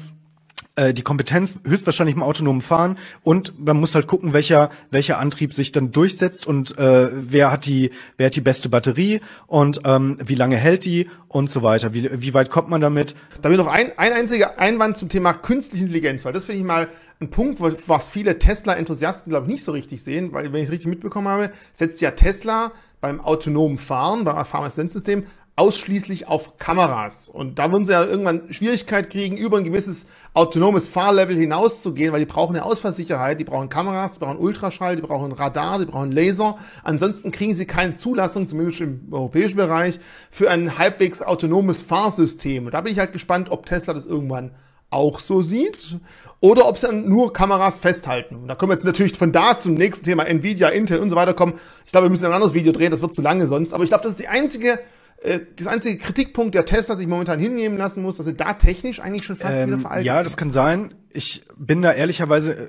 äh, die Kompetenz höchstwahrscheinlich im autonomen Fahren und man muss halt gucken, welcher welcher Antrieb sich dann durchsetzt und äh, wer hat die wer hat die beste Batterie und ähm, wie lange hält die und so weiter. Wie, wie weit kommt man damit? Da will noch ein, ein einziger Einwand zum Thema künstliche Intelligenz, weil das finde ich mal ein Punkt, was viele Tesla-Enthusiasten glaube ich nicht so richtig sehen, weil wenn ich es richtig mitbekommen habe, setzt ja Tesla beim autonomen Fahren, beim Fahrassistenzsystem ausschließlich auf Kameras. Und da würden sie ja irgendwann Schwierigkeit kriegen, über ein gewisses autonomes Fahrlevel hinauszugehen, weil die brauchen eine Ausfallsicherheit, die brauchen Kameras, die brauchen Ultraschall, die brauchen Radar, die brauchen Laser. Ansonsten kriegen sie keine Zulassung, zumindest im europäischen Bereich, für ein halbwegs autonomes Fahrsystem. Und da bin ich halt gespannt, ob Tesla das irgendwann auch so sieht oder ob sie dann nur Kameras festhalten. Und da können wir jetzt natürlich von da zum nächsten Thema Nvidia, Intel und so weiter kommen. Ich glaube, wir müssen ein anderes Video drehen, das wird zu lange sonst. Aber ich glaube, das ist die einzige das einzige Kritikpunkt, der Tesla sich momentan hinnehmen lassen muss, dass er da technisch eigentlich schon fast ähm, wieder veraltet Ja, das kann sein. Ich bin da ehrlicherweise äh,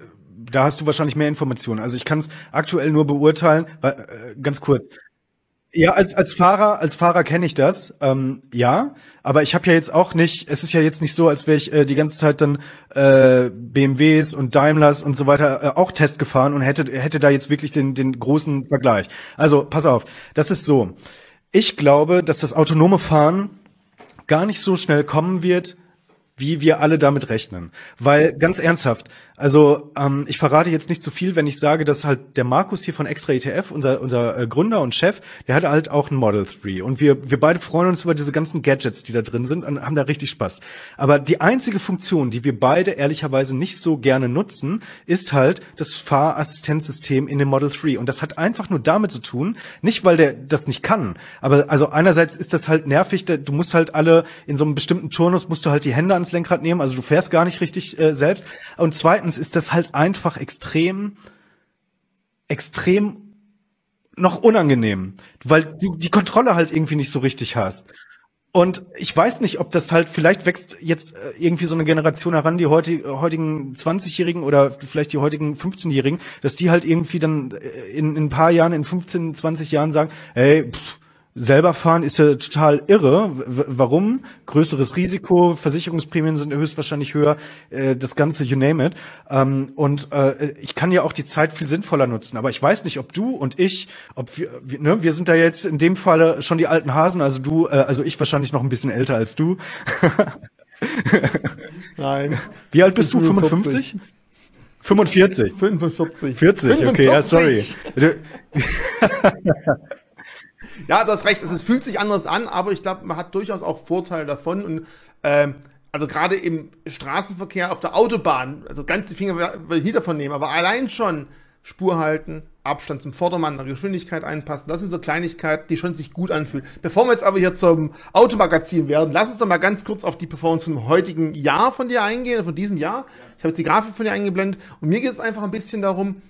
da hast du wahrscheinlich mehr Informationen. Also ich kann es aktuell nur beurteilen, weil, äh, ganz kurz. Ja, als, als Fahrer, als Fahrer kenne ich das, ähm, ja. Aber ich habe ja jetzt auch nicht, es ist ja jetzt nicht so, als wäre ich äh, die ganze Zeit dann äh, BMWs und Daimlers und so weiter äh, auch Test gefahren und hätte, hätte da jetzt wirklich den, den großen Vergleich. Also, pass auf, das ist so. Ich glaube, dass das autonome Fahren gar nicht so schnell kommen wird, wie wir alle damit rechnen. Weil ganz ernsthaft, also ähm, ich verrate jetzt nicht zu viel, wenn ich sage, dass halt der Markus hier von Extra ETF, unser, unser äh, Gründer und Chef, der hat halt auch ein Model 3. Und wir, wir beide freuen uns über diese ganzen Gadgets, die da drin sind und haben da richtig Spaß. Aber die einzige Funktion, die wir beide ehrlicherweise nicht so gerne nutzen, ist halt das Fahrassistenzsystem in dem Model 3. Und das hat einfach nur damit zu tun, nicht weil der das nicht kann, aber also einerseits ist das halt nervig, du musst halt alle in so einem bestimmten Turnus musst du halt die Hände ans Lenkrad nehmen, also du fährst gar nicht richtig äh, selbst. Und zweitens zweitens ist das halt einfach extrem, extrem noch unangenehm, weil du die Kontrolle halt irgendwie nicht so richtig hast. Und ich weiß nicht, ob das halt, vielleicht wächst jetzt äh, irgendwie so eine Generation heran, die heute, heutigen 20-Jährigen oder vielleicht die heutigen 15-Jährigen, dass die halt irgendwie dann äh, in, in ein paar Jahren, in 15, 20 Jahren sagen, hey, pff, selber fahren ist ja total irre. W warum? Größeres Risiko, Versicherungsprämien sind höchstwahrscheinlich höher, äh, das Ganze, you name it. Ähm, und äh, ich kann ja auch die Zeit viel sinnvoller nutzen. Aber ich weiß nicht, ob du und ich, ob wir, wir, ne, wir sind da jetzt in dem Falle schon die alten Hasen, also du, äh, also ich wahrscheinlich noch ein bisschen älter als du. <laughs> Nein. Wie alt bist du? 55? 45. 45. 40, okay, ja, sorry. <laughs> Ja, du hast recht, es fühlt sich anders an, aber ich glaube, man hat durchaus auch Vorteile davon. Und ähm, also gerade im Straßenverkehr auf der Autobahn, also ganz die Finger will ich nie davon nehmen, aber allein schon Spur halten, Abstand zum Vordermann, Geschwindigkeit einpassen, das sind so Kleinigkeiten, die schon sich gut anfühlen. Bevor wir jetzt aber hier zum Automagazin werden, lass uns doch mal ganz kurz auf die Performance vom heutigen Jahr von dir eingehen, von diesem Jahr. Ich habe jetzt die Grafik von dir eingeblendet und mir geht es einfach ein bisschen darum,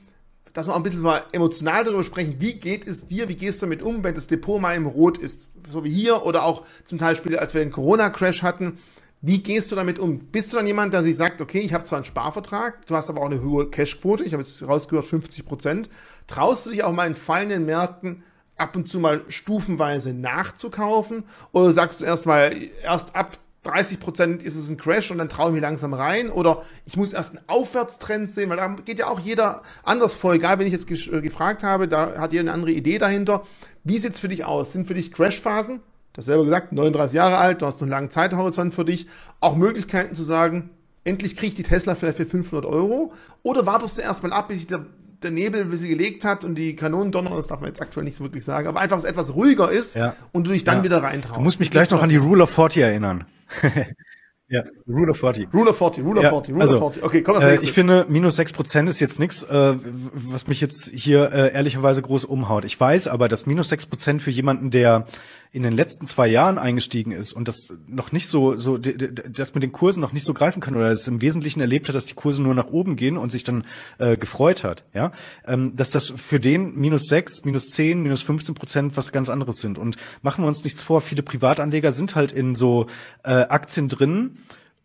dass wir auch ein bisschen emotional darüber sprechen, wie geht es dir, wie gehst du damit um, wenn das Depot mal im Rot ist, so wie hier oder auch zum Beispiel, als wir den Corona-Crash hatten, wie gehst du damit um? Bist du dann jemand, der sich sagt, okay, ich habe zwar einen Sparvertrag, du hast aber auch eine hohe Cashquote, ich habe jetzt rausgehört 50 Prozent, traust du dich auch mal in fallenden Märkten ab und zu mal stufenweise nachzukaufen? Oder sagst du erstmal erst ab 30 Prozent ist es ein Crash und dann traue ich mich langsam rein oder ich muss erst einen Aufwärtstrend sehen, weil da geht ja auch jeder anders vor, egal wenn ich jetzt äh, gefragt habe, da hat jeder eine andere Idee dahinter. Wie sieht's für dich aus? Sind für dich Crashphasen? Du hast selber gesagt, 39 Jahre alt, du hast einen langen Zeithorizont für dich, auch Möglichkeiten zu sagen, endlich kriege ich die Tesla vielleicht für 500 Euro oder wartest du erstmal ab, bis sich der, der Nebel ein bisschen gelegt hat und die Kanonen donnern, das darf man jetzt aktuell nicht so wirklich sagen, aber einfach, dass es etwas ruhiger ist ja. und du dich dann ja. wieder reintraust. Du musst mich gleich noch an die Rule of 40 erinnern. Ja, Rule of 40. Rule of 40, Rule of Ja, 40, Rule also, of 40. Okay, komm, das Äh, nächste. ich finde, minus sechs Prozent ist jetzt nichts, äh, was mich jetzt hier äh, ehrlicherweise groß umhaut. Ich weiß aber, dass minus sechs Prozent für jemanden, der in den letzten zwei Jahren eingestiegen ist und das noch nicht so, so, das mit den Kursen noch nicht so greifen kann oder es im Wesentlichen erlebt hat, dass die Kurse nur nach oben gehen und sich dann äh, gefreut hat, ja, ähm, dass das für den minus sechs, minus zehn, minus 15 Prozent was ganz anderes sind. Und machen wir uns nichts vor, viele Privatanleger sind halt in so äh, Aktien drin,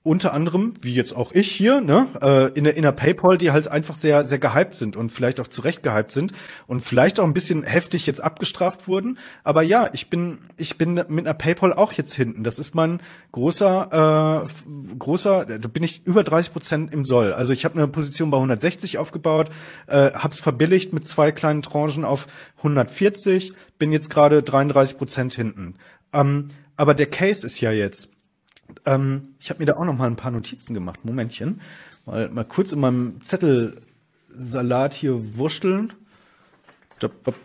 unter anderem, wie jetzt auch ich hier, ne, äh, in der, in der PayPal, die halt einfach sehr, sehr gehypt sind und vielleicht auch zu Recht gehypt sind und vielleicht auch ein bisschen heftig jetzt abgestraft wurden. Aber ja, ich bin, ich bin mit einer PayPal auch jetzt hinten. Das ist mein großer, äh, großer, da bin ich über 30 Prozent im Soll. Also ich habe eine Position bei 160 aufgebaut, äh, hab's verbilligt mit zwei kleinen Tranchen auf 140, bin jetzt gerade 33 Prozent hinten. Ähm, aber der Case ist ja jetzt, ähm, ich habe mir da auch noch mal ein paar Notizen gemacht. Momentchen. Mal, mal kurz in meinem Zettelsalat hier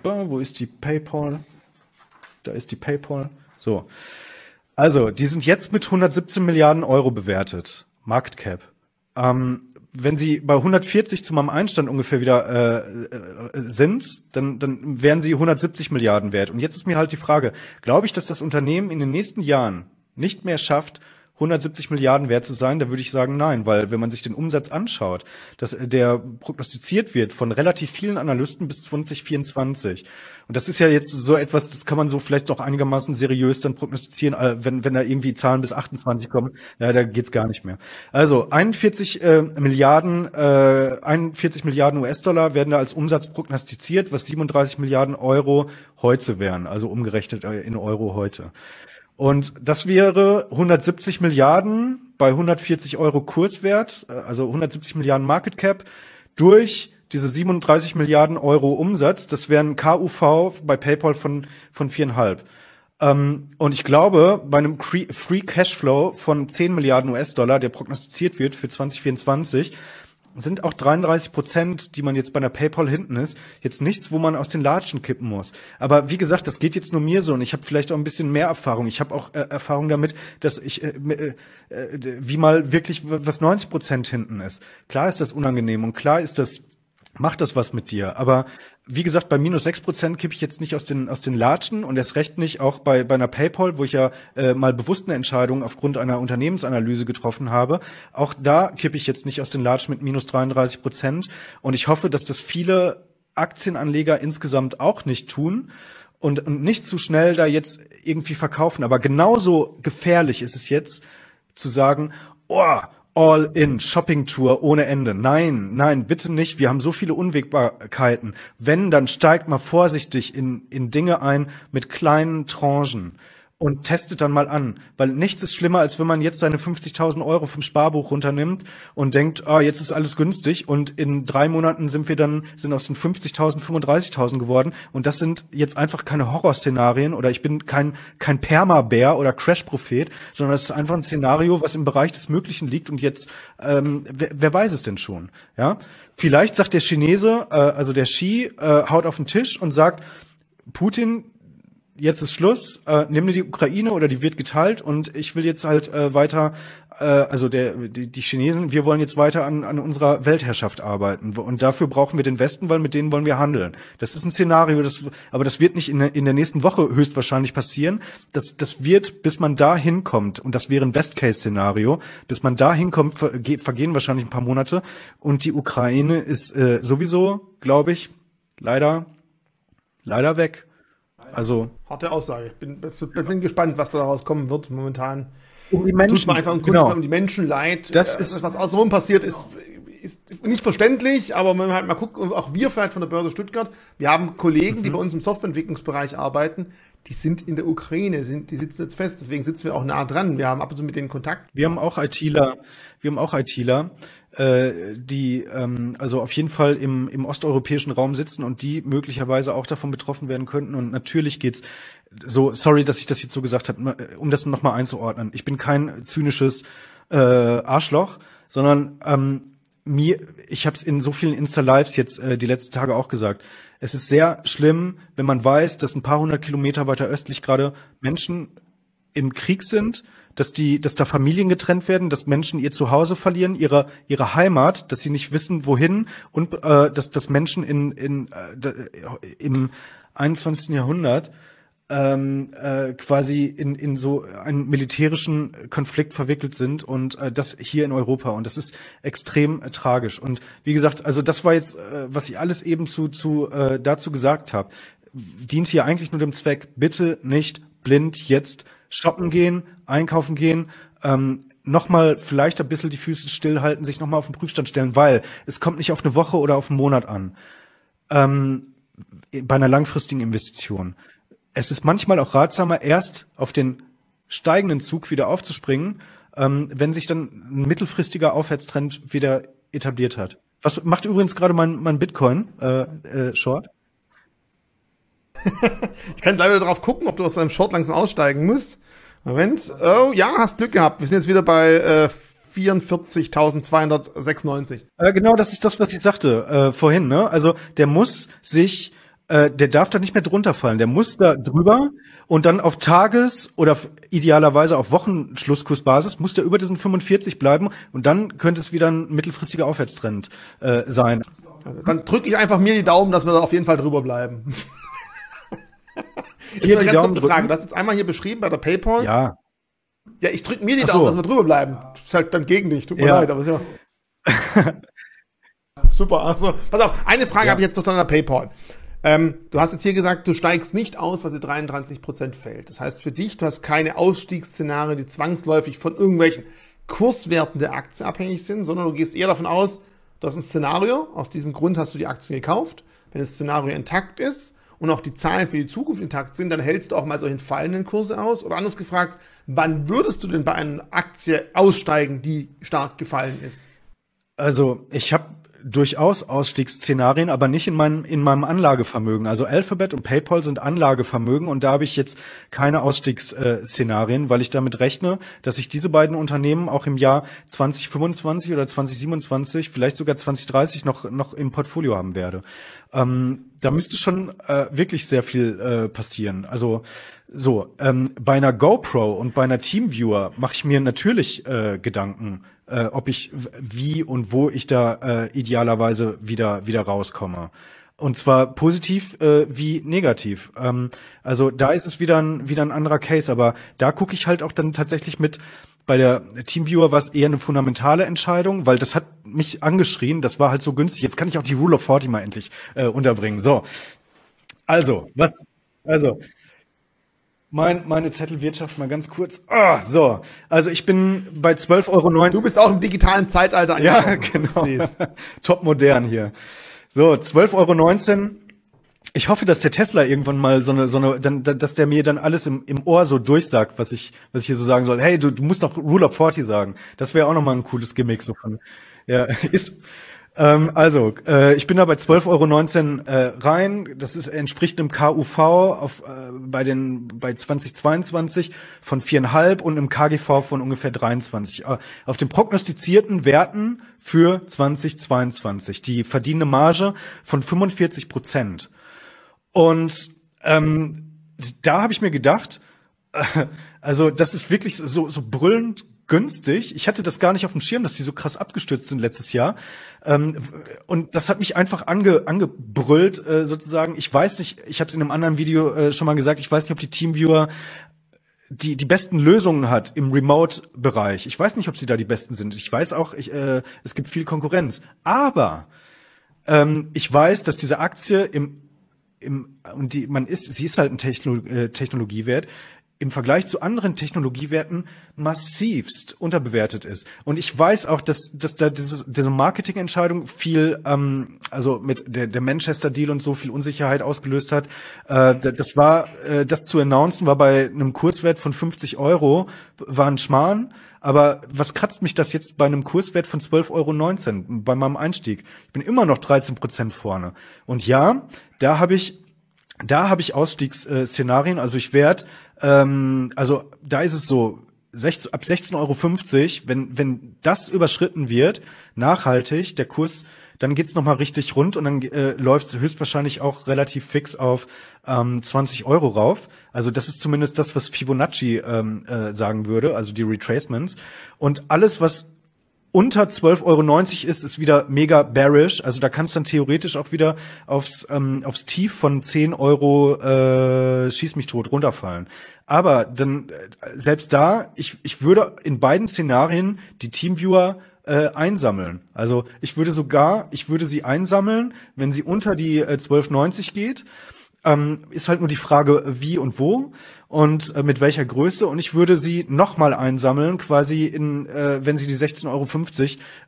ba, Wo ist die PayPal? Da ist die PayPal. So. Also, die sind jetzt mit 117 Milliarden Euro bewertet. Market Cap. Ähm, wenn sie bei 140 zu meinem Einstand ungefähr wieder äh, äh, sind, dann, dann wären sie 170 Milliarden wert. Und jetzt ist mir halt die Frage, glaube ich, dass das Unternehmen in den nächsten Jahren nicht mehr schafft, 170 Milliarden wert zu sein, da würde ich sagen nein, weil wenn man sich den Umsatz anschaut, dass der prognostiziert wird von relativ vielen Analysten bis 2024. Und das ist ja jetzt so etwas, das kann man so vielleicht doch einigermaßen seriös dann prognostizieren, äh, wenn, wenn da irgendwie Zahlen bis 28 kommen, ja, da geht's gar nicht mehr. Also 41 äh, Milliarden, äh, 41 Milliarden US-Dollar werden da als Umsatz prognostiziert, was 37 Milliarden Euro heute wären, also umgerechnet äh, in Euro heute. Und das wäre 170 Milliarden bei 140 Euro Kurswert, äh, also 170 Milliarden Market Cap durch diese 37 Milliarden Euro Umsatz. Das wären KUV bei PayPal von, von viereinhalb. Ähm, und ich glaube, bei einem Free Cashflow von 10 Milliarden US-Dollar, der prognostiziert wird für 2024, sind auch 33 Prozent, die man jetzt bei einer PayPal hinten ist, jetzt nichts, wo man aus den Latschen kippen muss. Aber wie gesagt, das geht jetzt nur mir so und ich habe vielleicht auch ein bisschen mehr Erfahrung. Ich habe auch äh, Erfahrung damit, dass ich äh, äh, äh wie mal wirklich was 90 Prozent hinten ist. Klar ist das unangenehm und klar ist das macht das was mit dir. Aber wie gesagt, bei minus sechs Prozent kippe ich jetzt nicht aus den, aus den Latschen und erst recht nicht auch bei, bei einer PayPal, wo ich ja äh, mal bewusst eine Entscheidung aufgrund einer Unternehmensanalyse getroffen habe. Auch da kippe ich jetzt nicht aus den Latschen mit minus 33 Prozent. Und ich hoffe, dass das viele Aktienanleger insgesamt auch nicht tun und, und nicht zu schnell da jetzt irgendwie verkaufen. Aber genauso gefährlich ist es jetzt zu sagen, oh, All-in Shopping-Tour ohne Ende. Nein, nein, bitte nicht. Wir haben so viele Unwägbarkeiten. Wenn, dann steigt mal vorsichtig in, in Dinge ein mit kleinen Tranchen und testet dann mal an, weil nichts ist schlimmer, als wenn man jetzt seine 50.000 Euro vom Sparbuch runternimmt und denkt, ah, jetzt ist alles günstig und in drei Monaten sind wir dann, sind aus den 50.000 35.000 geworden und das sind jetzt einfach keine Horrorszenarien oder ich bin kein, kein Perma-Bär oder Crash-Prophet, sondern das ist einfach ein Szenario, was im Bereich des Möglichen liegt und jetzt, ähm, wer, wer weiß es denn schon, ja? Vielleicht sagt der Chinese, äh, also der Xi, äh, haut auf den Tisch und sagt, Putin, jetzt ist Schluss, äh, nimm dir die Ukraine oder die wird geteilt und ich will jetzt halt äh, weiter, äh, also der, die, die Chinesen, wir wollen jetzt weiter an, an unserer Weltherrschaft arbeiten und dafür brauchen wir den Westen, weil mit denen wollen wir handeln. Das ist ein Szenario, das, aber das wird nicht in, in der nächsten Woche höchstwahrscheinlich passieren. Das, das wird, bis man da hinkommt und das wäre ein Best-Case-Szenario, bis man da hinkommt, vergehen wahrscheinlich ein paar Monate und die Ukraine ist äh, sowieso, glaube ich, leider, leider weg. Also harte Aussage. Ich bin, bin gespannt, was daraus kommen wird. Momentan um die Menschen, tut man einfach um, genau. um die Menschen leid. Das äh, ist was außenrum passiert ist. Ist nicht verständlich, aber wenn man halt mal guckt, auch wir vielleicht von der Börse Stuttgart, wir haben Kollegen, mhm. die bei uns im Softwareentwicklungsbereich arbeiten, die sind in der Ukraine, sind, die sitzen jetzt fest, deswegen sitzen wir auch nah dran. Wir haben ab und zu mit denen Kontakt. Wir haben auch ITler, wir haben auch ITler, die ähm, also auf jeden Fall im, im osteuropäischen Raum sitzen und die möglicherweise auch davon betroffen werden könnten. Und natürlich geht's so, sorry, dass ich das jetzt so gesagt habe, um das nochmal einzuordnen. Ich bin kein zynisches äh, Arschloch, sondern ähm, mir, ich habe es in so vielen Insta-Lives jetzt äh, die letzten Tage auch gesagt. Es ist sehr schlimm, wenn man weiß, dass ein paar hundert Kilometer weiter östlich gerade Menschen im Krieg sind, dass die, dass da Familien getrennt werden, dass Menschen ihr Zuhause verlieren, ihre ihre Heimat, dass sie nicht wissen, wohin und äh, dass dass Menschen in in äh, im 21. Jahrhundert ähm, äh, quasi in, in so einen militärischen Konflikt verwickelt sind und äh, das hier in Europa und das ist extrem äh, tragisch und wie gesagt also das war jetzt äh, was ich alles eben zu, zu äh, dazu gesagt habe dient hier eigentlich nur dem Zweck bitte nicht blind jetzt shoppen gehen einkaufen gehen ähm, nochmal vielleicht ein bisschen die Füße stillhalten sich nochmal auf den Prüfstand stellen weil es kommt nicht auf eine Woche oder auf einen Monat an ähm, bei einer langfristigen Investition es ist manchmal auch ratsamer, erst auf den steigenden Zug wieder aufzuspringen, ähm, wenn sich dann ein mittelfristiger Aufwärtstrend wieder etabliert hat. Was macht übrigens gerade mein, mein Bitcoin äh, äh, Short? <laughs> ich kann leider darauf gucken, ob du aus deinem Short langsam aussteigen musst. Moment. Oh ja, hast Glück gehabt. Wir sind jetzt wieder bei äh, 44.296. Äh, genau, das ist das, was ich sagte äh, vorhin. Ne? Also der muss sich äh, der darf da nicht mehr drunter fallen. Der muss da drüber und dann auf Tages- oder idealerweise auf Wochenschlusskursbasis muss der über diesen 45 bleiben und dann könnte es wieder ein mittelfristiger Aufwärtstrend äh, sein. Also dann drücke ich einfach mir die Daumen, dass wir da auf jeden Fall drüber bleiben. Jetzt hier eine ganz kurze Frage. Du hast jetzt einmal hier beschrieben bei der PayPal. Ja. Ja, ich drücke mir die Daumen, so. dass wir drüber bleiben. Das ist halt dann gegen dich, tut mir ja. leid, aber ist ja. <laughs> Super, also, pass auf, eine Frage ja. habe ich jetzt noch zu einer PayPal. Ähm, du hast jetzt hier gesagt, du steigst nicht aus, weil sie 33 Prozent fällt. Das heißt für dich, du hast keine Ausstiegsszenarien, die zwangsläufig von irgendwelchen Kurswerten der Aktie abhängig sind, sondern du gehst eher davon aus, du hast ein Szenario, aus diesem Grund hast du die Aktien gekauft. Wenn das Szenario intakt ist und auch die Zahlen für die Zukunft intakt sind, dann hältst du auch mal solchen fallenden Kurse aus. Oder anders gefragt, wann würdest du denn bei einer Aktie aussteigen, die stark gefallen ist? Also ich habe durchaus Ausstiegsszenarien, aber nicht in meinem, in meinem Anlagevermögen. Also Alphabet und PayPal sind Anlagevermögen und da habe ich jetzt keine Ausstiegsszenarien, weil ich damit rechne, dass ich diese beiden Unternehmen auch im Jahr 2025 oder 2027, vielleicht sogar 2030 noch, noch im Portfolio haben werde. Ähm, da müsste schon äh, wirklich sehr viel äh, passieren. Also so, ähm, bei einer GoPro und bei einer Teamviewer mache ich mir natürlich äh, Gedanken, äh, ob ich wie und wo ich da äh, idealerweise wieder wieder rauskomme. Und zwar positiv äh, wie negativ. Ähm, also da ist es wieder ein, wieder ein anderer Case, aber da gucke ich halt auch dann tatsächlich mit, bei der Teamviewer war es eher eine fundamentale Entscheidung, weil das hat mich angeschrien, das war halt so günstig. Jetzt kann ich auch die Rule of 40 mal endlich äh, unterbringen. So. Also, was, also, mein, meine Zettelwirtschaft mal ganz kurz. Ah, so, also ich bin bei 12,90 Euro. Du bist auch im digitalen Zeitalter. Ja, <laughs> genau. <laughs> Top modern hier. So, 12,19 Euro. Ich hoffe, dass der Tesla irgendwann mal so eine, so eine, dann, dass der mir dann alles im, im Ohr so durchsagt, was ich, was ich hier so sagen soll. Hey, du, du musst doch Rule of 40 sagen. Das wäre auch nochmal ein cooles Gimmick so von, ja, <laughs> ist, ähm, also, äh, ich bin da bei 12,19 Euro äh, rein. Das ist, entspricht einem KUV auf, äh, bei den bei 2022 von viereinhalb und einem KGV von ungefähr 23. Äh, auf den prognostizierten Werten für 2022. Die verdienende Marge von 45 Prozent. Und ähm, da habe ich mir gedacht, äh, also das ist wirklich so, so brüllend günstig. Ich hatte das gar nicht auf dem Schirm, dass die so krass abgestürzt sind letztes Jahr. Ähm, und das hat mich einfach ange, angebrüllt, äh, sozusagen. Ich weiß nicht, ich habe es in einem anderen Video äh, schon mal gesagt, ich weiß nicht, ob die Teamviewer die die besten Lösungen hat im Remote-Bereich. Ich weiß nicht, ob sie da die besten sind. Ich weiß auch, ich, äh, es gibt viel Konkurrenz. Aber ähm, ich weiß, dass diese Aktie im im, und die, man ist, sie ist halt ein Techno, äh, Technologiewert, im Vergleich zu anderen Technologiewerten massivst unterbewertet ist. Und ich weiß auch, dass, dass da diese, diese Marketingentscheidung viel, ähm, also mit der, der Manchester Deal und so viel Unsicherheit ausgelöst hat. Äh, das war, äh, das zu announcen, war bei einem Kurswert von 50 Euro, war ein Schmarrn. Aber was kratzt mich das jetzt bei einem Kurswert von 12,19 Euro bei meinem Einstieg? Ich bin immer noch 13 Prozent vorne. Und ja, da habe ich da habe ich Ausstiegsszenarien. Also ich werde, ähm, also da ist es so, 16, ab 16,50 Euro, wenn, wenn das überschritten wird, nachhaltig, der Kurs, dann geht's noch mal richtig rund und dann äh, läuft höchstwahrscheinlich auch relativ fix auf ähm, 20 Euro rauf. Also das ist zumindest das, was Fibonacci ähm, äh, sagen würde, also die Retracements. Und alles, was unter 12,90 Euro ist, ist wieder mega bearish. Also da kannst du dann theoretisch auch wieder aufs, ähm, aufs Tief von 10 Euro äh, schieß mich tot runterfallen. Aber dann äh, selbst da, ich, ich würde in beiden Szenarien die Teamviewer äh, einsammeln. Also ich würde sogar, ich würde sie einsammeln, wenn sie unter die äh, 12,90 geht. Ähm, ist halt nur die Frage, wie und wo und äh, mit welcher Größe. Und ich würde sie nochmal einsammeln, quasi in, äh, wenn sie die 16,50 Euro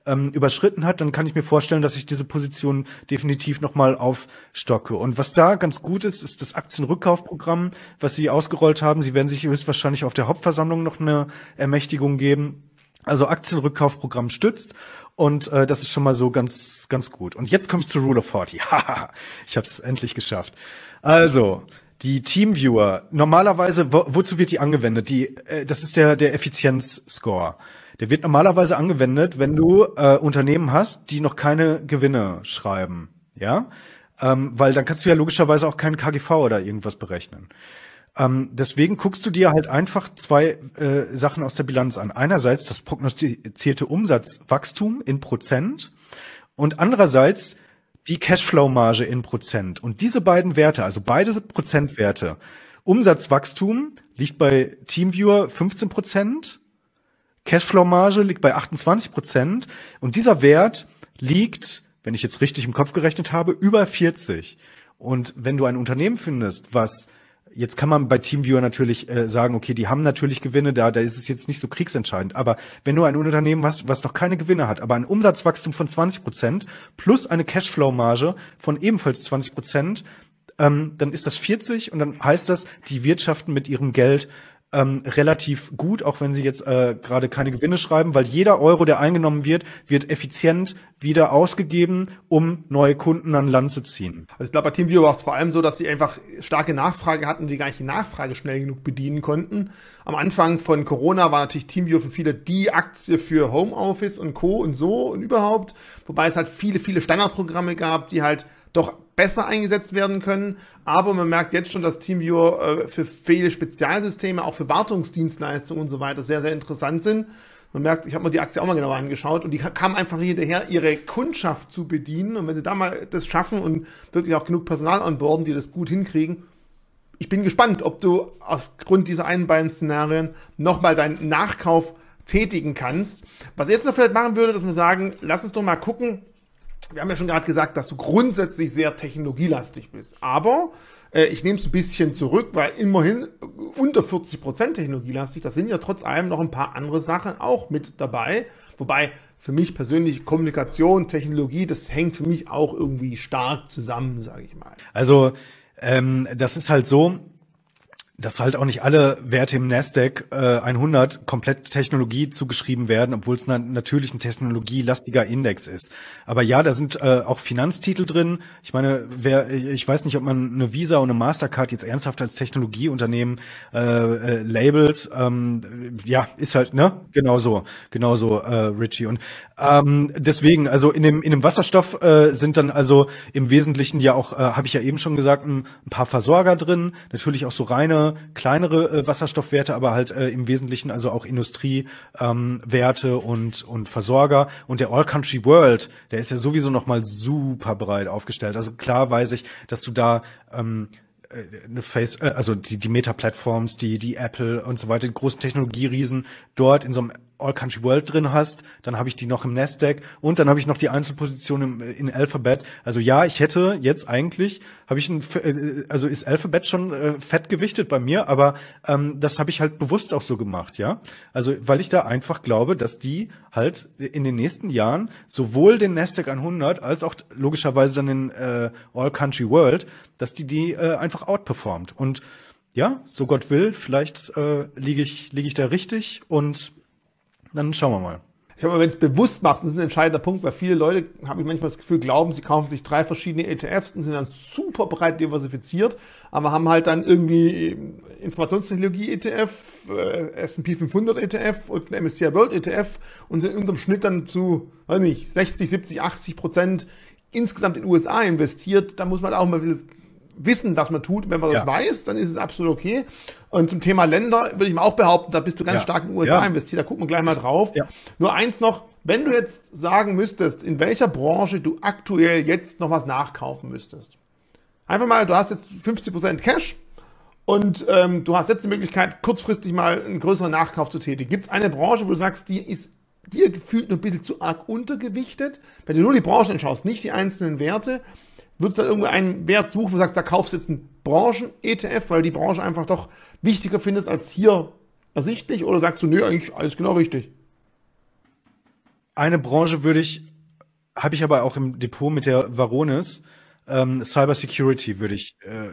ähm, überschritten hat, dann kann ich mir vorstellen, dass ich diese Position definitiv nochmal aufstocke. Und was da ganz gut ist, ist das Aktienrückkaufprogramm, was sie ausgerollt haben. Sie werden sich höchstwahrscheinlich auf der Hauptversammlung noch eine Ermächtigung geben. Also Aktienrückkaufprogramm stützt und äh, das ist schon mal so ganz ganz gut. Und jetzt komme ich zu Rule of 40. <laughs> Haha, ich habe es endlich geschafft. Also, die Teamviewer, normalerweise, wo, wozu wird die angewendet? Die, äh, das ist der, der Effizienzscore. Der wird normalerweise angewendet, wenn du äh, Unternehmen hast, die noch keine Gewinne schreiben. Ja? Ähm, weil dann kannst du ja logischerweise auch keinen KGV oder irgendwas berechnen. Ähm, deswegen guckst du dir halt einfach zwei äh, Sachen aus der Bilanz an. Einerseits das prognostizierte Umsatzwachstum in Prozent und andererseits die Cashflow-Marge in Prozent. Und diese beiden Werte, also beide Prozentwerte, Umsatzwachstum liegt bei Teamviewer 15 Prozent. Cashflow-Marge liegt bei 28 Prozent. Und dieser Wert liegt, wenn ich jetzt richtig im Kopf gerechnet habe, über 40. Und wenn du ein Unternehmen findest, was Jetzt kann man bei TeamViewer natürlich äh, sagen, okay, die haben natürlich Gewinne, da, da ist es jetzt nicht so kriegsentscheidend. Aber wenn du ein Unternehmen hast, was noch keine Gewinne hat, aber ein Umsatzwachstum von 20 Prozent plus eine Cashflow-Marge von ebenfalls 20 Prozent, ähm, dann ist das 40 und dann heißt das, die wirtschaften mit ihrem Geld ähm, relativ gut, auch wenn sie jetzt äh, gerade keine Gewinne schreiben, weil jeder Euro, der eingenommen wird, wird effizient wieder ausgegeben, um neue Kunden an Land zu ziehen. Also ich glaube, bei TeamViewer war es vor allem so, dass die einfach starke Nachfrage hatten und die gar nicht die Nachfrage schnell genug bedienen konnten. Am Anfang von Corona war natürlich TeamViewer für viele die Aktie für Homeoffice und Co. und so und überhaupt, wobei es halt viele, viele Standardprogramme gab, die halt doch besser eingesetzt werden können. Aber man merkt jetzt schon, dass TeamViewer äh, für viele Spezialsysteme, auch für Wartungsdienstleistungen und so weiter sehr, sehr interessant sind. Man merkt, ich habe mir die Aktie auch mal genauer angeschaut und die kam einfach hinterher, ihre Kundschaft zu bedienen. Und wenn sie da mal das schaffen und wirklich auch genug Personal anborden, die das gut hinkriegen, ich bin gespannt, ob du aufgrund dieser einen beiden Szenarien nochmal deinen Nachkauf tätigen kannst. Was ich jetzt noch vielleicht machen würde, dass wir sagen, lass uns doch mal gucken, wir haben ja schon gerade gesagt, dass du grundsätzlich sehr technologielastig bist. Aber äh, ich nehme es ein bisschen zurück, weil immerhin unter 40 Prozent technologielastig, das sind ja trotz allem noch ein paar andere Sachen auch mit dabei. Wobei für mich persönlich Kommunikation, Technologie, das hängt für mich auch irgendwie stark zusammen, sage ich mal. Also ähm, das ist halt so, dass halt auch nicht alle Werte im Nasdaq äh, 100 komplett Technologie zugeschrieben werden, obwohl es na natürlich ein technologielastiger Index ist. Aber ja, da sind äh, auch Finanztitel drin. Ich meine, wer, ich weiß nicht, ob man eine Visa und eine Mastercard jetzt ernsthaft als Technologieunternehmen äh, äh, labelt. Ähm, ja, ist halt ne, genau so, genau so, äh, Richie. Und ähm, deswegen, also in dem in dem Wasserstoff äh, sind dann also im Wesentlichen ja auch, äh, habe ich ja eben schon gesagt, ein, ein paar Versorger drin, natürlich auch so reine kleinere äh, Wasserstoffwerte, aber halt äh, im Wesentlichen also auch Industriewerte ähm, und und Versorger und der All Country World, der ist ja sowieso noch mal super breit aufgestellt. Also klar weiß ich, dass du da ähm, äh, eine Face, äh, also die, die Meta-Plattforms, die, die Apple und so weiter, die großen Technologieriesen dort in so einem All Country World drin hast, dann habe ich die noch im Nasdaq und dann habe ich noch die Einzelposition im, in Alphabet. Also ja, ich hätte jetzt eigentlich, habe ich ein, äh, also ist Alphabet schon äh, fett gewichtet bei mir, aber ähm, das habe ich halt bewusst auch so gemacht, ja. Also weil ich da einfach glaube, dass die halt in den nächsten Jahren sowohl den Nasdaq 100 als auch logischerweise dann den äh, All Country World, dass die die äh, einfach outperformt und ja, so Gott will, vielleicht äh, liege ich, liege ich da richtig und dann schauen wir mal. Ich habe, wenn es bewusst machst, das ist ein entscheidender Punkt, weil viele Leute, habe ich manchmal das Gefühl, glauben, sie kaufen sich drei verschiedene ETFs und sind dann super breit diversifiziert, aber haben halt dann irgendwie Informationstechnologie-ETF, äh, S&P 500 ETF und ein MSCI World ETF und sind unterm Schnitt dann zu, weiß nicht, 60, 70, 80 Prozent insgesamt in den USA investiert. Da muss man auch mal wissen, was man tut. Wenn man das ja. weiß, dann ist es absolut okay. Und zum Thema Länder würde ich mal auch behaupten, da bist du ganz ja. stark in den USA ja. investiert. Da gucken wir gleich mal drauf. Nur eins noch, wenn du jetzt sagen müsstest, in welcher Branche du aktuell jetzt noch was nachkaufen müsstest. Einfach mal, du hast jetzt 50% Cash und ähm, du hast jetzt die Möglichkeit, kurzfristig mal einen größeren Nachkauf zu tätigen. Gibt es eine Branche, wo du sagst, die ist dir gefühlt noch ein bisschen zu arg untergewichtet? Wenn du nur die Branchen anschaust, nicht die einzelnen Werte, Würdest du dann irgendwie einen Wert suchen, wo du sagst, da kaufst du jetzt einen Branchen-ETF, weil die Branche einfach doch wichtiger findest als hier ersichtlich? Oder sagst du, nö, eigentlich alles genau richtig? Eine Branche würde ich, habe ich aber auch im Depot mit der Varonis, ähm, Cyber Security würde ich, äh,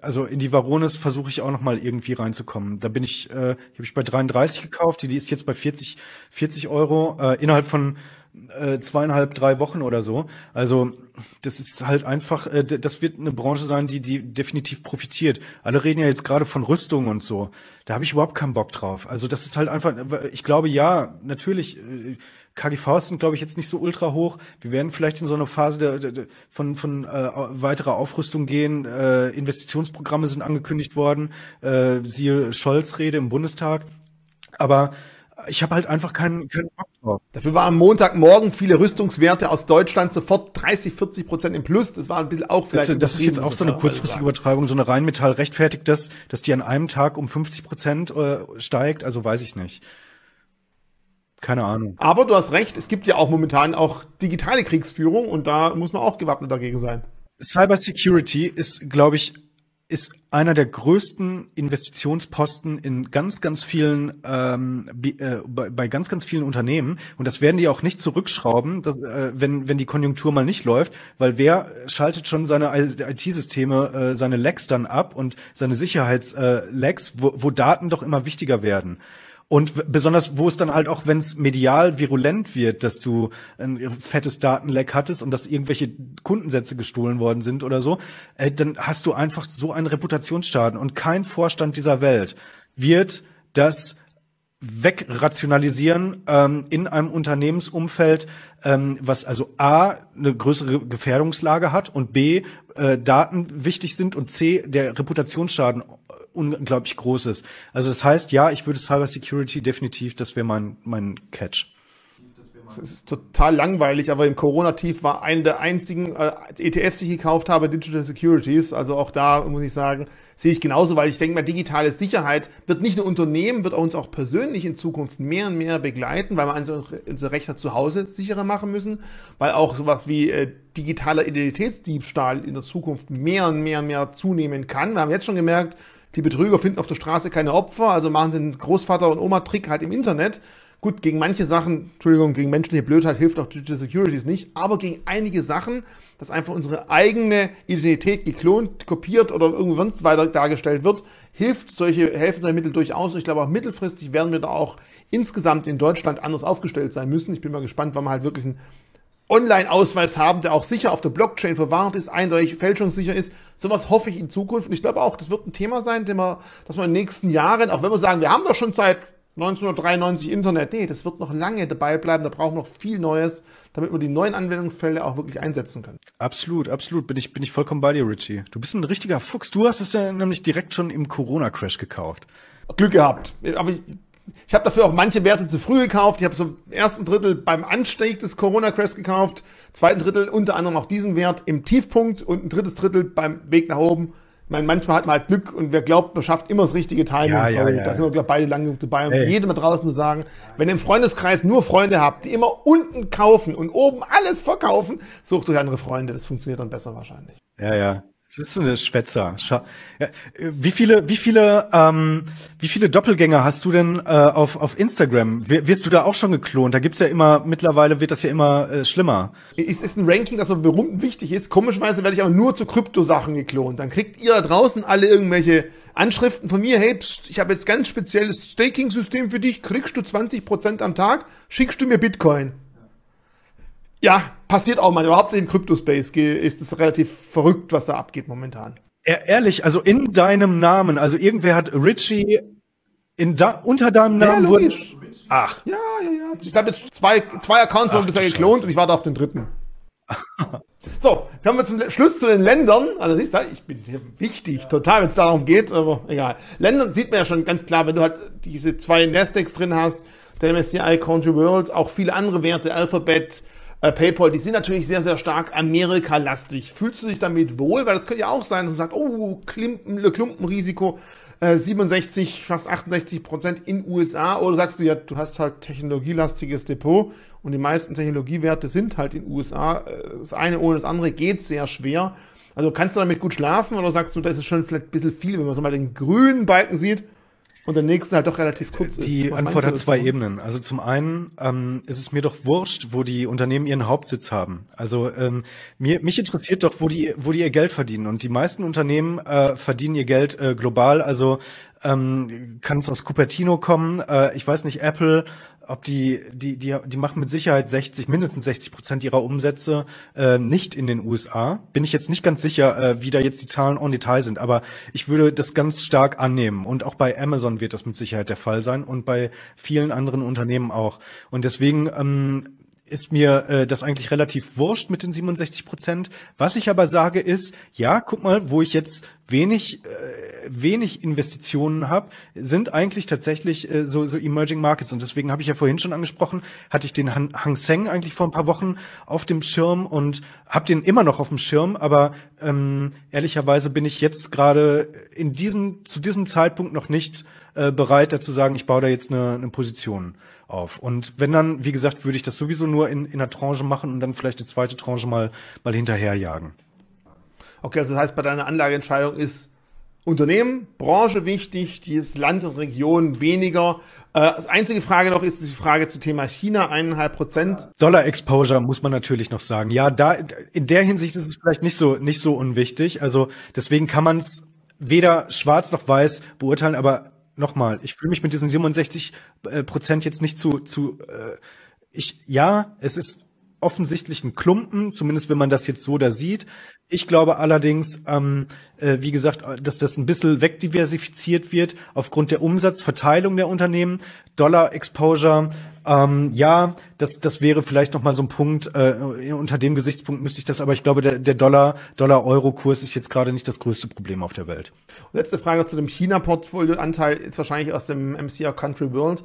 also in die Varonis versuche ich auch noch mal irgendwie reinzukommen. Da bin ich, äh, habe ich bei 33 gekauft, die, die ist jetzt bei 40, 40 Euro äh, innerhalb von äh, zweieinhalb, drei Wochen oder so. Also das ist halt einfach, äh, das wird eine Branche sein, die, die definitiv profitiert. Alle reden ja jetzt gerade von Rüstung und so. Da habe ich überhaupt keinen Bock drauf. Also das ist halt einfach, ich glaube ja, natürlich, äh, KGVs sind, glaube ich, jetzt nicht so ultra hoch. Wir werden vielleicht in so eine Phase der, der, von, von äh, weiterer Aufrüstung gehen. Äh, Investitionsprogramme sind angekündigt worden, äh, siehe Scholz Rede im Bundestag. Aber ich habe halt einfach keinen, keinen Bock drauf. Dafür war am Montagmorgen viele Rüstungswerte aus Deutschland sofort 30, 40 Prozent im Plus. Das war ein bisschen auch vielleicht. Das, das ist jetzt auch so eine kurzfristige Übertragung. So eine Rheinmetall rechtfertigt das, dass die an einem Tag um 50 Prozent äh, steigt. Also weiß ich nicht. Keine Ahnung. Aber du hast recht, es gibt ja auch momentan auch digitale Kriegsführung und da muss man auch gewappnet dagegen sein. Cyber Security ist, glaube ich, ist einer der größten Investitionsposten in ganz, ganz vielen, ähm, äh, bei, bei, ganz, ganz vielen Unternehmen. Und das werden die auch nicht zurückschrauben, dass, äh, wenn, wenn die Konjunktur mal nicht läuft, weil wer schaltet schon seine IT-Systeme, äh, seine Lags dann ab und seine Sicherheitslags, äh, wo, wo Daten doch immer wichtiger werden. Und besonders, wo es dann halt auch, wenn es medial virulent wird, dass du ein fettes Datenleck hattest und dass irgendwelche Kundensätze gestohlen worden sind oder so, äh, dann hast du einfach so einen Reputationsschaden. Und kein Vorstand dieser Welt wird das wegrationalisieren ähm, in einem Unternehmensumfeld, ähm, was also A, eine größere Gefährdungslage hat und B, äh, Daten wichtig sind und C, der Reputationsschaden unglaublich groß ist. Also das heißt, ja, ich würde Cyber Security definitiv, das wäre mein, mein Catch. Es ist total langweilig, aber im Corona-Tief war einer der einzigen äh, ETFs, die ich gekauft habe, Digital Securities. Also auch da muss ich sagen, sehe ich genauso, weil ich denke mal, digitale Sicherheit wird nicht nur Unternehmen, wird uns auch persönlich in Zukunft mehr und mehr begleiten, weil wir unsere, unsere Rechner zu Hause sicherer machen müssen, weil auch sowas wie äh, digitaler Identitätsdiebstahl in der Zukunft mehr und mehr und mehr zunehmen kann. Wir haben jetzt schon gemerkt, die Betrüger finden auf der Straße keine Opfer, also machen sie einen Großvater- und Oma-Trick halt im Internet. Gut, gegen manche Sachen, Entschuldigung, gegen menschliche Blödheit hilft auch Digital Securities nicht, aber gegen einige Sachen, dass einfach unsere eigene Identität geklont, kopiert oder irgendwo sonst weiter dargestellt wird, hilft solche, helfen solche Mittel durchaus. Und ich glaube auch mittelfristig werden wir da auch insgesamt in Deutschland anders aufgestellt sein müssen. Ich bin mal gespannt, wann man halt wirklich ein Online-Ausweis haben, der auch sicher auf der Blockchain verwahrt ist, eindeutig fälschungssicher ist. Sowas hoffe ich in Zukunft. Und ich glaube auch, das wird ein Thema sein, dem wir, dass wir in den nächsten Jahren, auch wenn wir sagen, wir haben doch schon seit 1993 Internet, nee, das wird noch lange dabei bleiben. Da brauchen wir noch viel Neues, damit wir die neuen Anwendungsfälle auch wirklich einsetzen können. Absolut, absolut. Bin ich, bin ich vollkommen bei dir, Richie. Du bist ein richtiger Fuchs. Du hast es ja nämlich direkt schon im Corona-Crash gekauft. Glück gehabt. Aber ich, ich habe dafür auch manche Werte zu früh gekauft. Ich habe so im ersten Drittel beim Anstieg des Corona-Crash gekauft, zweiten Drittel unter anderem auch diesen Wert im Tiefpunkt und ein drittes Drittel beim Weg nach oben. Ich meine, manchmal hat man halt Glück und wer glaubt, man schafft immer das richtige Timing. Ja, ja, ja, da sind wir, glaube beide lange genug dabei. Und hey. jedem da draußen nur sagen, wenn ihr im Freundeskreis nur Freunde habt, die immer unten kaufen und oben alles verkaufen, sucht euch andere Freunde. Das funktioniert dann besser wahrscheinlich. Ja, ja. Das ist eine Schwätzer. Scha ja, wie viele, wie viele, ähm, wie viele Doppelgänger hast du denn äh, auf auf Instagram? W wirst du da auch schon geklont? Da gibt's ja immer mittlerweile wird das ja immer äh, schlimmer. Es ist ein Ranking, das man berühmt wichtig ist. Komischerweise werde ich aber nur zu Kryptosachen geklont. Dann kriegt ihr da draußen alle irgendwelche Anschriften von mir. Hey, pst, ich habe jetzt ganz spezielles Staking-System für dich. Kriegst du 20 Prozent am Tag? Schickst du mir Bitcoin? Ja, passiert auch mal. Überhaupt im Crypto-Space ist es relativ verrückt, was da abgeht momentan. Ehrlich, also in deinem Namen, also irgendwer hat Richie in da, unter deinem Namen ja. Wurde, Ach. Ja, ja, ja. Ich habe jetzt zwei, zwei Accounts wurden bisher geklont Scheiße. und ich warte auf den dritten. <laughs> so, kommen wir zum Schluss zu den Ländern. Also siehst du, ich bin hier wichtig, total, wenn es darum geht, aber egal. Ländern sieht man ja schon ganz klar, wenn du halt diese zwei Nasdaqs drin hast, der MSCI Country World, auch viele andere Werte, Alphabet, äh, PayPal, die sind natürlich sehr, sehr stark Amerika-lastig. Fühlst du dich damit wohl? Weil das könnte ja auch sein, dass man sagt, oh, Klumpen, Klumpenrisiko, äh, 67, fast 68 Prozent in USA. Oder sagst du ja, du hast halt technologielastiges Depot und die meisten Technologiewerte sind halt in USA. Äh, das eine ohne das andere geht sehr schwer. Also kannst du damit gut schlafen oder sagst du, das ist schon vielleicht ein bisschen viel, wenn man so mal den grünen Balken sieht? Und der nächste halt doch relativ kurz ist. Die Antwort hat zwei Ebenen. Also zum einen ähm, ist es mir doch wurscht, wo die Unternehmen ihren Hauptsitz haben. Also ähm, mir, mich interessiert doch, wo die, wo die ihr Geld verdienen. Und die meisten Unternehmen äh, verdienen ihr Geld äh, global. Also ähm, kann es aus Cupertino kommen. Äh, ich weiß nicht, Apple ob die, die, die, die machen mit Sicherheit 60, mindestens 60 Prozent ihrer Umsätze äh, nicht in den USA. Bin ich jetzt nicht ganz sicher, äh, wie da jetzt die Zahlen on Detail sind, aber ich würde das ganz stark annehmen. Und auch bei Amazon wird das mit Sicherheit der Fall sein und bei vielen anderen Unternehmen auch. Und deswegen ähm, ist mir äh, das eigentlich relativ wurscht mit den 67 Prozent. Was ich aber sage ist, ja, guck mal, wo ich jetzt wenig äh, wenig Investitionen habe, sind eigentlich tatsächlich äh, so, so Emerging Markets. Und deswegen habe ich ja vorhin schon angesprochen, hatte ich den Han Hang Seng eigentlich vor ein paar Wochen auf dem Schirm und habe den immer noch auf dem Schirm. Aber ähm, ehrlicherweise bin ich jetzt gerade in diesem zu diesem Zeitpunkt noch nicht äh, bereit, dazu sagen, ich baue da jetzt eine, eine Position auf. Und wenn dann, wie gesagt, würde ich das sowieso nur in, in einer Tranche machen und dann vielleicht eine zweite Tranche mal, mal hinterherjagen. Okay, also das heißt, bei deiner Anlageentscheidung ist Unternehmen, Branche wichtig, dieses Land und Region weniger. Äh, das einzige Frage noch ist die Frage zu Thema China, eineinhalb Prozent. Dollar Exposure muss man natürlich noch sagen. Ja, da in der Hinsicht ist es vielleicht nicht so nicht so unwichtig. Also deswegen kann man es weder schwarz noch weiß beurteilen, aber nochmal, ich fühle mich mit diesen 67 äh, Prozent jetzt nicht zu zu äh, ich ja, es ist offensichtlich ein Klumpen, zumindest wenn man das jetzt so da sieht. Ich glaube allerdings, ähm, äh, wie gesagt, dass das ein bisschen wegdiversifiziert wird aufgrund der Umsatzverteilung der Unternehmen. Dollar Exposure, ähm, ja, das, das wäre vielleicht noch mal so ein Punkt. Äh, unter dem Gesichtspunkt müsste ich das, aber ich glaube, der, der Dollar, Dollar-Euro-Kurs ist jetzt gerade nicht das größte Problem auf der Welt. Letzte Frage zu dem China-Portfolio-Anteil ist wahrscheinlich aus dem MCR Country World,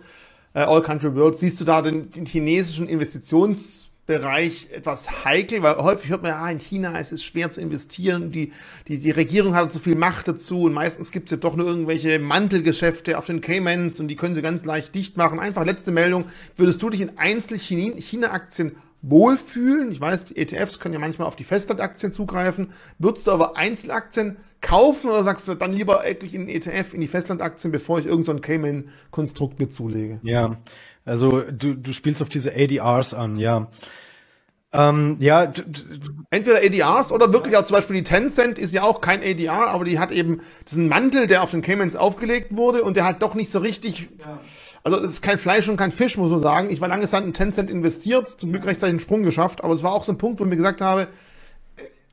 äh, All Country World. Siehst du da den, den chinesischen Investitions Bereich etwas heikel, weil häufig hört man ja, in China ist es schwer zu investieren, die, die, die Regierung hat so viel Macht dazu und meistens gibt es ja doch nur irgendwelche Mantelgeschäfte auf den Caymans und die können sie ganz leicht dicht machen. Einfach letzte Meldung, würdest du dich in Einzel-China-Aktien wohlfühlen? Ich weiß, ETFs können ja manchmal auf die Festlandaktien zugreifen. Würdest du aber Einzelaktien kaufen oder sagst du dann lieber wirklich in den ETF, in die Festlandaktien, bevor ich irgendein so Cayman-Konstrukt mir zulege? Ja, also du, du spielst auf diese ADRs an, ja. Ähm, ja, entweder ADRs oder wirklich auch zum Beispiel die Tencent ist ja auch kein ADR, aber die hat eben diesen Mantel, der auf den Caymans aufgelegt wurde und der hat doch nicht so richtig, also es ist kein Fleisch und kein Fisch, muss man sagen. Ich war lange Zeit in Tencent investiert, zum Glück rechtzeitig einen Sprung geschafft, aber es war auch so ein Punkt, wo ich mir gesagt habe,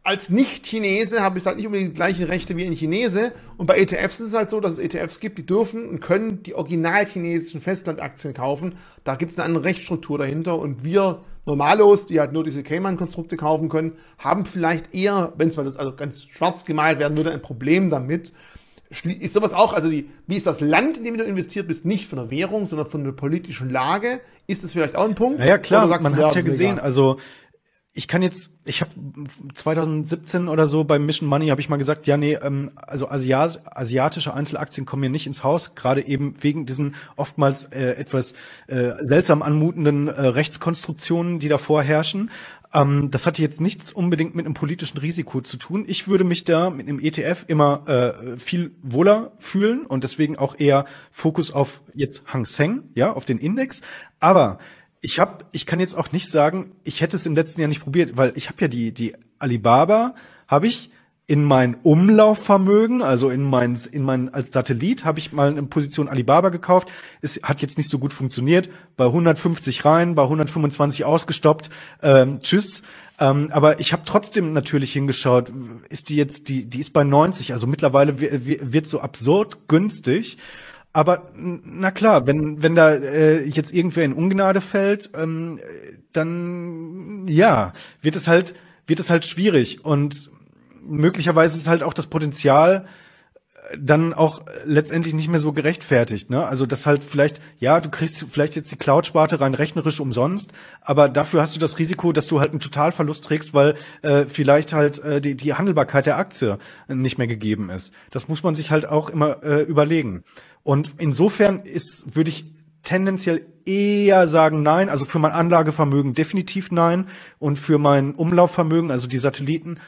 als Nicht-Chinese habe ich halt nicht unbedingt die gleichen Rechte wie ein Chinese. Und bei ETFs ist es halt so, dass es ETFs gibt, die dürfen und können die original chinesischen Festlandaktien kaufen. Da gibt es eine andere Rechtsstruktur dahinter. Und wir Normalos, die halt nur diese Cayman-Konstrukte kaufen können, haben vielleicht eher, wenn es mal das, also ganz schwarz gemalt werden würde, ein Problem damit. Ist sowas auch, also die, wie ist das Land, in dem du investiert bist, nicht von der Währung, sondern von der politischen Lage? Ist das vielleicht auch ein Punkt? Ja, klar, man hat es ja gesehen. Egal? Also ich kann jetzt, ich habe 2017 oder so beim Mission Money habe ich mal gesagt, ja nee, ähm, also Asiat, asiatische Einzelaktien kommen mir nicht ins Haus, gerade eben wegen diesen oftmals äh, etwas äh, seltsam anmutenden äh, Rechtskonstruktionen, die da vorherrschen. Ähm, das hatte jetzt nichts unbedingt mit einem politischen Risiko zu tun. Ich würde mich da mit einem ETF immer äh, viel wohler fühlen und deswegen auch eher Fokus auf jetzt Hang Seng, ja, auf den Index. Aber ich habe, ich kann jetzt auch nicht sagen, ich hätte es im letzten Jahr nicht probiert, weil ich habe ja die die Alibaba habe ich in mein Umlaufvermögen, also in mein, in mein als Satellit habe ich mal eine Position Alibaba gekauft. Es hat jetzt nicht so gut funktioniert. Bei 150 rein, bei 125 ausgestoppt. Ähm, tschüss. Ähm, aber ich habe trotzdem natürlich hingeschaut, ist die jetzt, die, die ist bei 90, also mittlerweile wird so absurd günstig. Aber na klar, wenn wenn da äh, jetzt irgendwer in Ungnade fällt, ähm, dann ja wird es halt wird es halt schwierig und möglicherweise ist halt auch das Potenzial äh, dann auch letztendlich nicht mehr so gerechtfertigt. Ne? Also das halt vielleicht, ja, du kriegst vielleicht jetzt die Cloud-Sparte rein rechnerisch umsonst, aber dafür hast du das Risiko, dass du halt einen Totalverlust trägst, weil äh, vielleicht halt äh, die, die Handelbarkeit der Aktie nicht mehr gegeben ist. Das muss man sich halt auch immer äh, überlegen. Und insofern ist, würde ich tendenziell eher sagen nein. Also für mein Anlagevermögen definitiv nein. Und für mein Umlaufvermögen, also die Satelliten,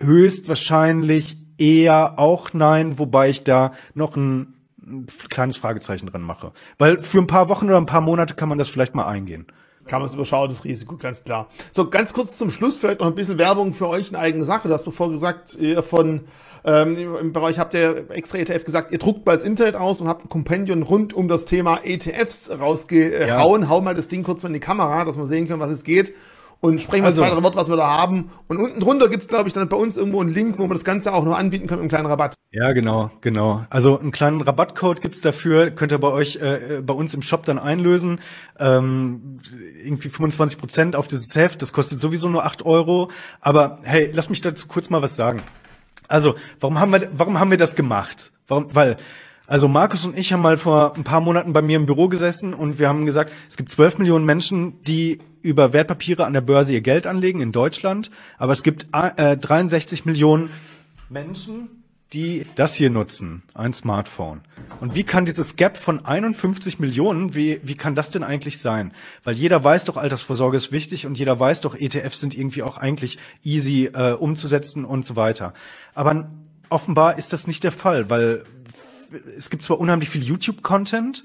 höchstwahrscheinlich eher auch nein, wobei ich da noch ein, ein kleines Fragezeichen dran mache. Weil für ein paar Wochen oder ein paar Monate kann man das vielleicht mal eingehen kann man es überschauen, das Risiko, ganz klar. So, ganz kurz zum Schluss vielleicht noch ein bisschen Werbung für euch in eigene Sache. Du hast bevor gesagt, ihr von ähm, Im Bereich habt ihr extra ETF gesagt, ihr druckt mal das Internet aus und habt ein Kompendium rund um das Thema ETFs rausgehauen. Ja. Hau mal das Ding kurz mal in die Kamera, dass man sehen kann, was es geht. Und sprechen wir also, zwei, drei Worte, was wir da haben. Und unten drunter gibt's glaube ich, dann bei uns irgendwo einen Link, wo man das Ganze auch noch anbieten kann mit einem kleinen Rabatt. Ja, genau, genau. Also einen kleinen Rabattcode gibt's dafür, könnt ihr bei euch, äh, bei uns im Shop dann einlösen. Ähm, irgendwie 25 Prozent auf dieses Heft, das kostet sowieso nur acht Euro. Aber hey, lass mich dazu kurz mal was sagen. Also, warum haben wir, warum haben wir das gemacht? Warum? Weil also Markus und ich haben mal vor ein paar Monaten bei mir im Büro gesessen und wir haben gesagt, es gibt 12 Millionen Menschen, die über Wertpapiere an der Börse ihr Geld anlegen in Deutschland, aber es gibt äh, 63 Millionen Menschen, die das hier nutzen, ein Smartphone. Und wie kann dieses Gap von 51 Millionen, wie, wie kann das denn eigentlich sein? Weil jeder weiß doch, Altersvorsorge ist wichtig und jeder weiß doch, ETFs sind irgendwie auch eigentlich easy äh, umzusetzen und so weiter. Aber offenbar ist das nicht der Fall, weil es gibt zwar unheimlich viel YouTube-Content,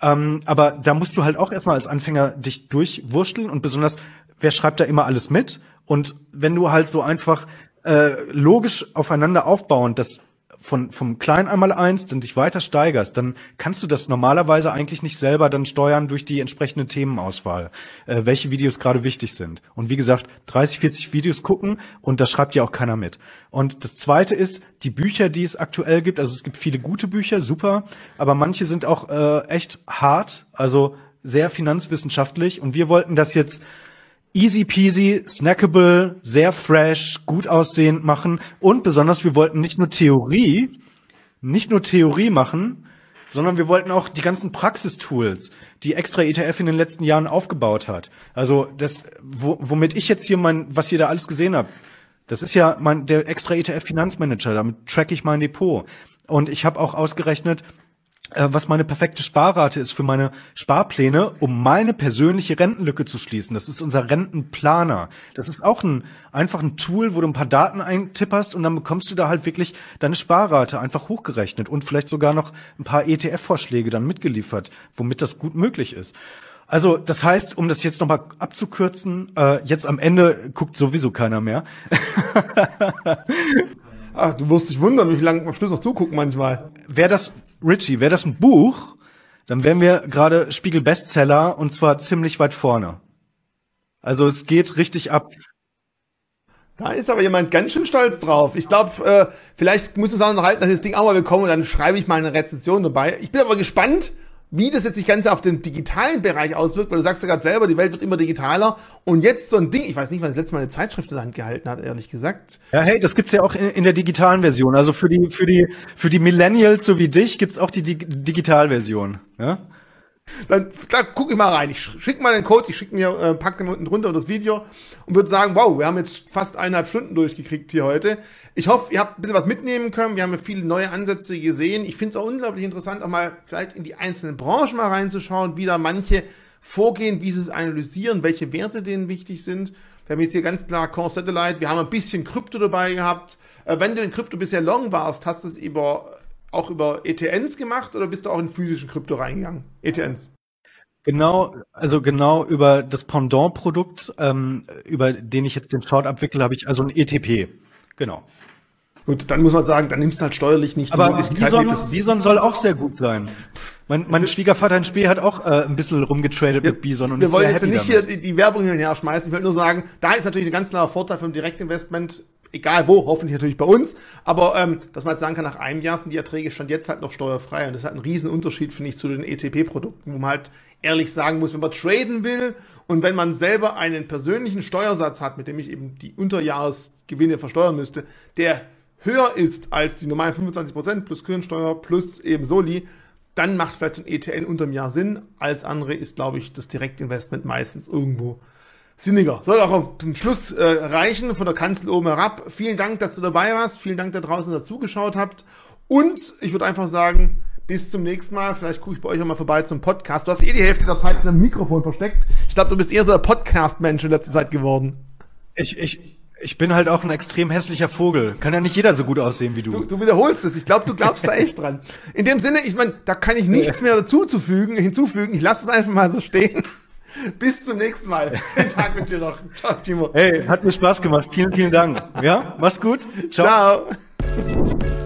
ähm, aber da musst du halt auch erstmal als Anfänger dich durchwurschteln und besonders, wer schreibt da immer alles mit? Und wenn du halt so einfach äh, logisch aufeinander aufbauend das von, vom klein einmal eins dann dich weiter steigerst, dann kannst du das normalerweise eigentlich nicht selber dann steuern durch die entsprechende Themenauswahl, äh, welche Videos gerade wichtig sind. Und wie gesagt, 30, 40 Videos gucken und da schreibt ja auch keiner mit. Und das zweite ist, die Bücher, die es aktuell gibt, also es gibt viele gute Bücher, super, aber manche sind auch äh, echt hart, also sehr finanzwissenschaftlich und wir wollten das jetzt easy peasy, snackable, sehr fresh, gut aussehend machen und besonders wir wollten nicht nur Theorie, nicht nur Theorie machen, sondern wir wollten auch die ganzen Praxistools, die extra ETF in den letzten Jahren aufgebaut hat. Also das, wo, womit ich jetzt hier mein, was ihr da alles gesehen habt, das ist ja mein der extra ETF Finanzmanager. Damit track ich mein Depot und ich habe auch ausgerechnet, was meine perfekte Sparrate ist für meine Sparpläne, um meine persönliche Rentenlücke zu schließen. Das ist unser Rentenplaner. Das ist auch ein einfach ein Tool, wo du ein paar Daten eintipperst und dann bekommst du da halt wirklich deine Sparrate einfach hochgerechnet und vielleicht sogar noch ein paar ETF-Vorschläge dann mitgeliefert, womit das gut möglich ist. Also das heißt, um das jetzt nochmal abzukürzen, äh, jetzt am Ende guckt sowieso keiner mehr. Ach, <laughs> du wirst dich wundern, wie lange am Schluss noch zugucken manchmal. Wer das Richie, wäre das ein Buch, dann wären wir gerade Spiegel Bestseller und zwar ziemlich weit vorne. Also es geht richtig ab. Da ist aber jemand ganz schön stolz drauf. Ich glaube, äh, vielleicht muss es auch noch halten, dass ich das Ding auch mal bekomme und dann schreibe ich mal eine Rezension dabei. Ich bin aber gespannt, wie das jetzt sich Ganze auf den digitalen Bereich auswirkt, weil du sagst ja gerade selber, die Welt wird immer digitaler und jetzt so ein Ding, ich weiß nicht, wann das letzte Mal eine Zeitschrift in der Hand gehalten hat, ehrlich gesagt. Ja, hey, das gibt's ja auch in, in der digitalen Version. Also für die, für die, für die Millennials so wie dich gibt's auch die, die Digitalversion, ja? Dann klar, guck ich mal rein. Ich schick mal den Code, ich schick mir, äh, pack den unten drunter das Video und würde sagen, wow, wir haben jetzt fast eineinhalb Stunden durchgekriegt hier heute. Ich hoffe, ihr habt ein bisschen was mitnehmen können. Wir haben ja viele neue Ansätze gesehen. Ich finde es auch unglaublich interessant, auch mal vielleicht in die einzelnen Branchen mal reinzuschauen, wie da manche vorgehen, wie sie es analysieren, welche Werte denen wichtig sind. Wir haben jetzt hier ganz klar Core Satellite, wir haben ein bisschen Krypto dabei gehabt. Äh, wenn du in Krypto bisher long warst, hast du es über auch über ETNs gemacht oder bist du auch in physischen Krypto reingegangen? ETNs. Genau, also genau über das Pendant-Produkt, ähm, über den ich jetzt den Short abwickle, habe ich also ein ETP. Genau. Gut, dann muss man sagen, dann nimmst du halt steuerlich nicht Aber die Bison, Bison soll auch sehr gut sein. Mein, mein Schwiegervater in Spee hat auch äh, ein bisschen rumgetradet wir, mit Bison und Wir wollen jetzt nicht damit. hier die, die Werbung hin und her schmeißen. Ich will nur sagen, da ist natürlich ein ganz klarer Vorteil vom Direktinvestment egal wo, hoffentlich natürlich bei uns, aber ähm, dass man jetzt sagen kann, nach einem Jahr sind die Erträge schon jetzt halt noch steuerfrei und das hat einen riesen Unterschied, finde ich, zu den ETP-Produkten, wo man halt ehrlich sagen muss, wenn man traden will und wenn man selber einen persönlichen Steuersatz hat, mit dem ich eben die Unterjahresgewinne versteuern müsste, der höher ist als die normalen 25% plus Kirchensteuer plus eben Soli, dann macht vielleicht so ein ETN unterm Jahr Sinn. Alles andere ist, glaube ich, das Direktinvestment meistens irgendwo sinniger. Soll auch zum Schluss äh, reichen, von der Kanzel oben herab. Vielen Dank, dass du dabei warst. Vielen Dank, da draußen dazugeschaut habt. Und ich würde einfach sagen, bis zum nächsten Mal. Vielleicht gucke ich bei euch auch mal vorbei zum Podcast. Du hast eh die Hälfte der Zeit in einem Mikrofon versteckt. Ich glaube, du bist eher so der Podcast-Mensch in letzter Zeit geworden. Ich, ich, ich bin halt auch ein extrem hässlicher Vogel. Kann ja nicht jeder so gut aussehen wie du. Du, du wiederholst es. Ich glaube, du glaubst da echt dran. In dem Sinne, ich meine, da kann ich nichts mehr dazuzufügen, hinzufügen. Ich lasse es einfach mal so stehen. <laughs> Bis zum nächsten Mal. <laughs> Den Tag mit dir noch. Ciao, Timo. Hey, hat mir Spaß gemacht. Vielen, vielen Dank. Ja, mach's gut. Ciao. Ciao.